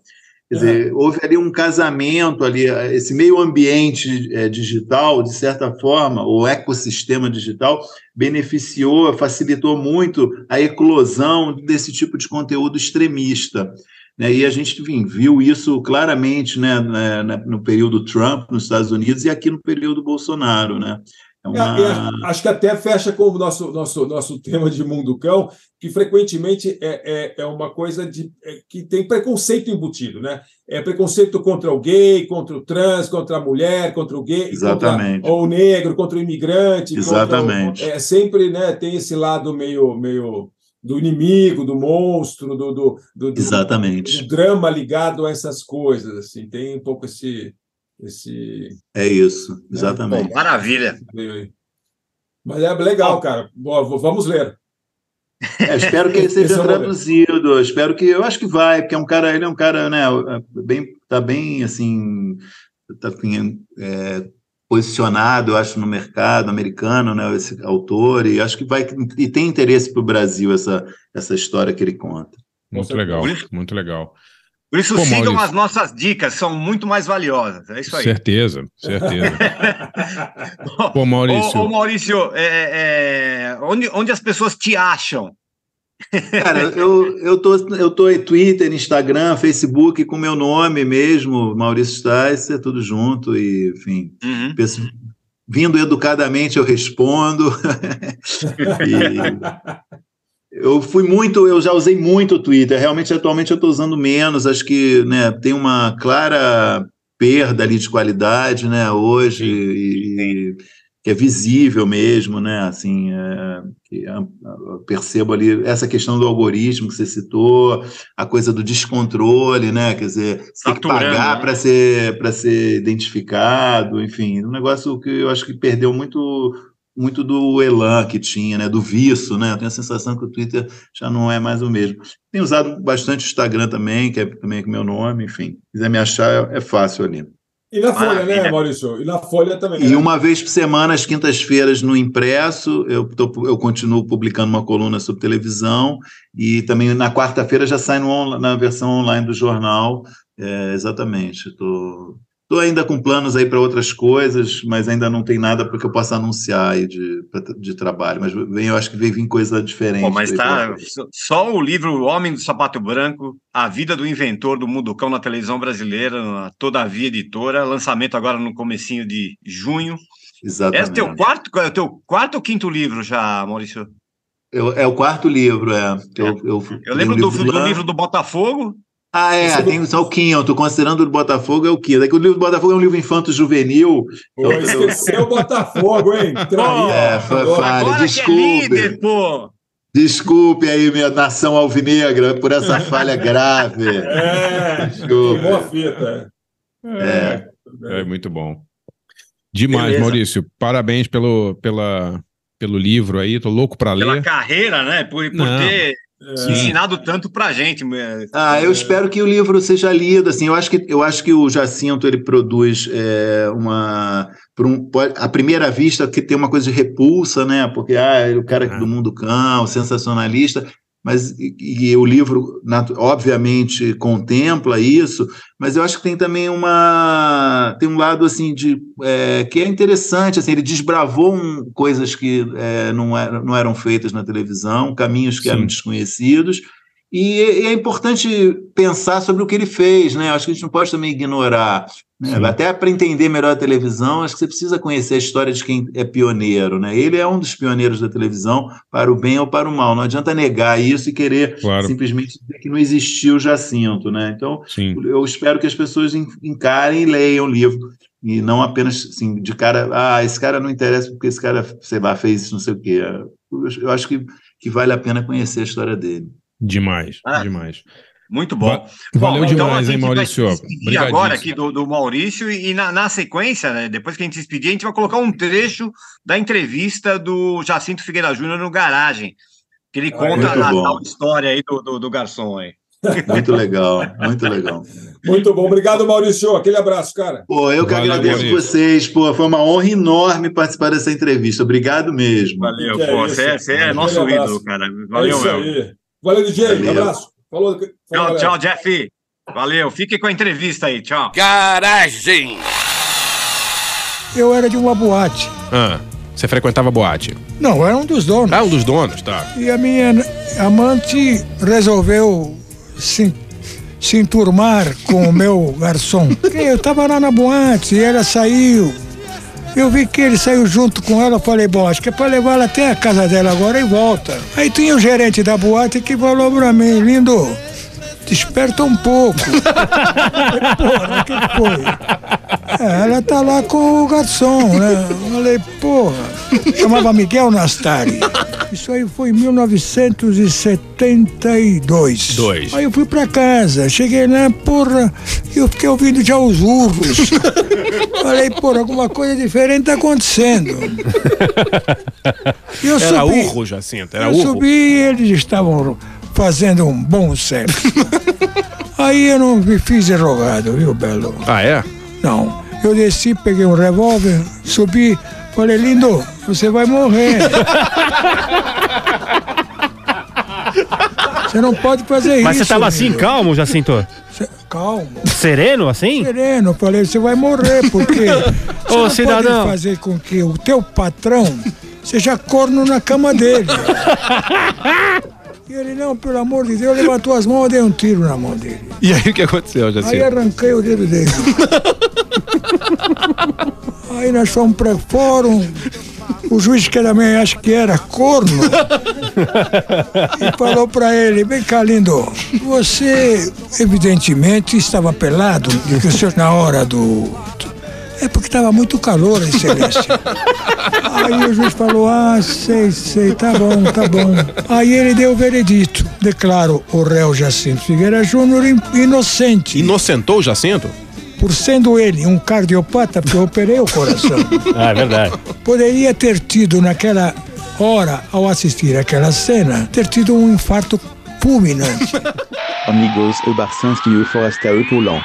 Quer dizer, houve ali um casamento ali, esse meio ambiente eh, digital, de certa forma, o ecossistema digital beneficiou, facilitou muito a eclosão desse tipo de conteúdo extremista. Né? E a gente enfim, viu isso claramente né, na- no período Trump nos Estados Unidos e aqui no período Bolsonaro. Né? É É, uma- e acho- acho que até fecha com o nosso, nosso, nosso tema de mundo cão, que frequentemente é, é, é uma coisa de, é, que tem preconceito embutido, né? É preconceito contra o gay, contra o trans, contra a mulher, contra o gay, Exatamente. contra o negro, contra o imigrante. contra o- Exatamente. é sempre, né? Tem esse lado meio, meio do inimigo, do monstro, do, do, do, do- Exatamente. do drama ligado a essas coisas, assim. Tem um pouco esse esse É isso, exatamente. Bom, maravilha. Mas é legal, cara. Boa, v- vamos ler. É, espero que ele seja é traduzido. eu Espero que eu acho que vai, porque é um cara, ele é um cara, né, bem, tá bem assim, tá é, posicionado, eu acho, no mercado americano, né, esse autor, e acho que vai e tem interesse para o Brasil essa essa história que ele conta. Muito legal, muito legal. Por isso, Pô, sigam Maurício. as nossas dicas, são muito mais valiosas. É isso aí. Certeza, certeza. Pô, Maurício. Ô, ô, Maurício, é, é, onde, onde as pessoas te acham? Cara, eu, eu, tô, eu tô em Twitter, Instagram, Facebook com meu nome mesmo, Maurício Sticer, tudo junto, e enfim, Uhum. peço- vindo educadamente eu respondo. E eu fui muito, eu já usei muito o Twitter, realmente atualmente eu estou usando menos, acho que né, tem uma clara perda ali de qualidade né, hoje, e, que é visível mesmo, né? Assim, é, eu percebo ali essa questão do algoritmo que você citou, a coisa do descontrole, né? Quer dizer, você tem que pagar né? para ser para ser identificado, enfim, um negócio que eu acho que perdeu muito muito do elan que tinha, né? Do viço, né? Eu tenho a sensação que o Twitter já não é mais o mesmo. Tenho usado bastante o Instagram também, que é também com meu nome, enfim. Se quiser me achar, é fácil ali. E na Folha, né. Maurício? E na Folha também. E né? uma vez por semana, às quintas-feiras, no impresso, eu, tô- eu continuo publicando uma coluna sobre televisão, e também na quarta-feira já sai no na versão online do jornal. É, exatamente. Estou ainda com planos aí para outras coisas, mas ainda não tem nada para que eu possa anunciar aí de, de trabalho. Mas vem, eu acho que vem vir coisa diferente. Pô, mas tá só- o livro Homem do Sapato Branco, A Vida do Inventor do Munducão na televisão brasileira, na Todavia Editora, lançamento agora no comecinho de junho. Exatamente. É o teu quarto, é teu quarto ou quinto livro já, Maurício? Eu- é o quarto livro, é. Eu, eu, Eu lembro tem um do, do lá- livro do Botafogo. Ah, é, Esse é do- tem só o quinto, considerando o Botafogo é o quinto. É que o livro do Botafogo é um livro infanto-juvenil. Pô, esqueceu o Botafogo, hein? Traíra. É, Agora- falha, é desculpe. líder, pô! Desculpe aí, minha nação alvinegra, por essa falha grave. É, Desculpe. boa fita. É. É muito bom. Demais, Beleza. Maurício. Parabéns pelo, pela, pelo livro aí. Tô louco para Pela ler. carreira, né? Por, por ter Sim. ensinado tanto pra gente. é, Ah, eu espero que o livro seja lido. Assim, eu acho que eu acho que o Jacinto ele produz é, uma por um, pode- à primeira vista que tem uma coisa de repulsa, né? Porque ah, é o cara do mundo cão, sensacionalista. Mas e, e o livro, obviamente, contempla isso. Mas eu acho que tem também uma tem um lado assim de é, que é interessante. Assim, ele desbravou um- coisas que é, não, eram, não eram feitas na televisão, caminhos que eram Sim. desconhecidos. E é, e é importante pensar sobre o que ele fez, né? Acho que a gente não pode também ignorar. Né? Até para entender melhor a televisão, acho que você precisa conhecer a história de quem é pioneiro, né? Ele é um dos pioneiros da televisão, para o bem ou para o mal. Não adianta negar isso e querer Claro. simplesmente dizer que não existiu Jacinto, né? Então, Sim. eu espero que as pessoas en- encarem e leiam o livro. E não apenas assim, de cara, ah, esse cara não interessa porque esse cara, sei lá, fez isso, não sei o quê. Eu, eu acho que, que vale a pena conhecer a história dele. Demais, Ah. demais. Muito bom. Va- valeu Bom, então a demais, hein, gente vai Maurício? Obrigadíssimo. agora aqui do, do Maurício e na, na sequência, né, depois que a gente se despedir, a gente vai colocar um trecho da entrevista do Jacinto Figueira Júnior no Garagem, que ele conta muito a tal história aí do, do, do garçom aí. Muito legal, muito legal. Muito bom. Obrigado, Maurício. Aquele abraço, cara. Pô, eu que Valeu, agradeço Maurício. vocês, pô, foi uma honra enorme participar dessa entrevista. Obrigado mesmo. Valeu, é pô, isso? você é, você é nosso ídolo, cara. É Valeu, isso meu. Valeu, DJ. Um Valeu. abraço. Falou. falou, Tchau, galera. tchau, Jeff. Valeu, fique com a entrevista aí, tchau. Garagem. Eu era de uma boate. Ah, você frequentava boate? Não, era um dos donos. Ah, um dos donos, tá. E a minha amante resolveu se, se enturmar com o meu garçom. Eu estava lá na boate e ela saiu. Eu vi que ele saiu junto com ela, falei, bom, acho que é para levar ela até a casa dela agora e volta. Aí tinha o gerente da boate que falou pra mim, lindo, desperta um pouco. Eu Porra, o que foi? É, ela tá lá com o garçom, né? Eu falei, porra. Chamava Miguel Nastari. Isso aí foi em 1972. Dois. Aí eu fui pra casa, cheguei lá, porra, e eu fiquei ouvindo já os urros. Falei, porra, alguma coisa diferente tá acontecendo. E eu Era subi. urro, Jacinto, era eu urro. subi e eles estavam fazendo um bom sexo. Aí eu não me fiz rogado, viu, Belo? Ah, é? Não. Eu desci, peguei um revólver, subi, falei, lindo, você vai morrer. Você não pode fazer Mas isso. você tava assim, lindo. calmo, Jacinto? calmo. Sereno, assim? Sereno, falei, você vai morrer, porque você Ô, não cidadão. pode fazer com que o teu patrão seja corno na cama dele. E ele, não, pelo amor de Deus, levantou as mãos e dei um tiro na mão dele. E aí o que aconteceu, Aí Jacinto? arranquei o dedo dele. Aí nós fomos para fórum. O juiz que também acho que era corno. E falou para ele, vem cá, lindo, você evidentemente estava pelado, porque o senhor na hora do... É porque estava muito calor, excelência. Aí o juiz falou, ah, sei, sei, tá bom, tá bom. Aí ele deu o veredito. Declaro o réu Jacinto Figueira Júnior in- inocente. Inocentou o Jacinto? Por sendo ele um cardiopata, porque eu operei o coração. Ah, é verdade. Poderia ter tido naquela hora, ao assistir aquela cena, ter tido um infarto fulminante. Amigos, o Barcinski e o Epaulant.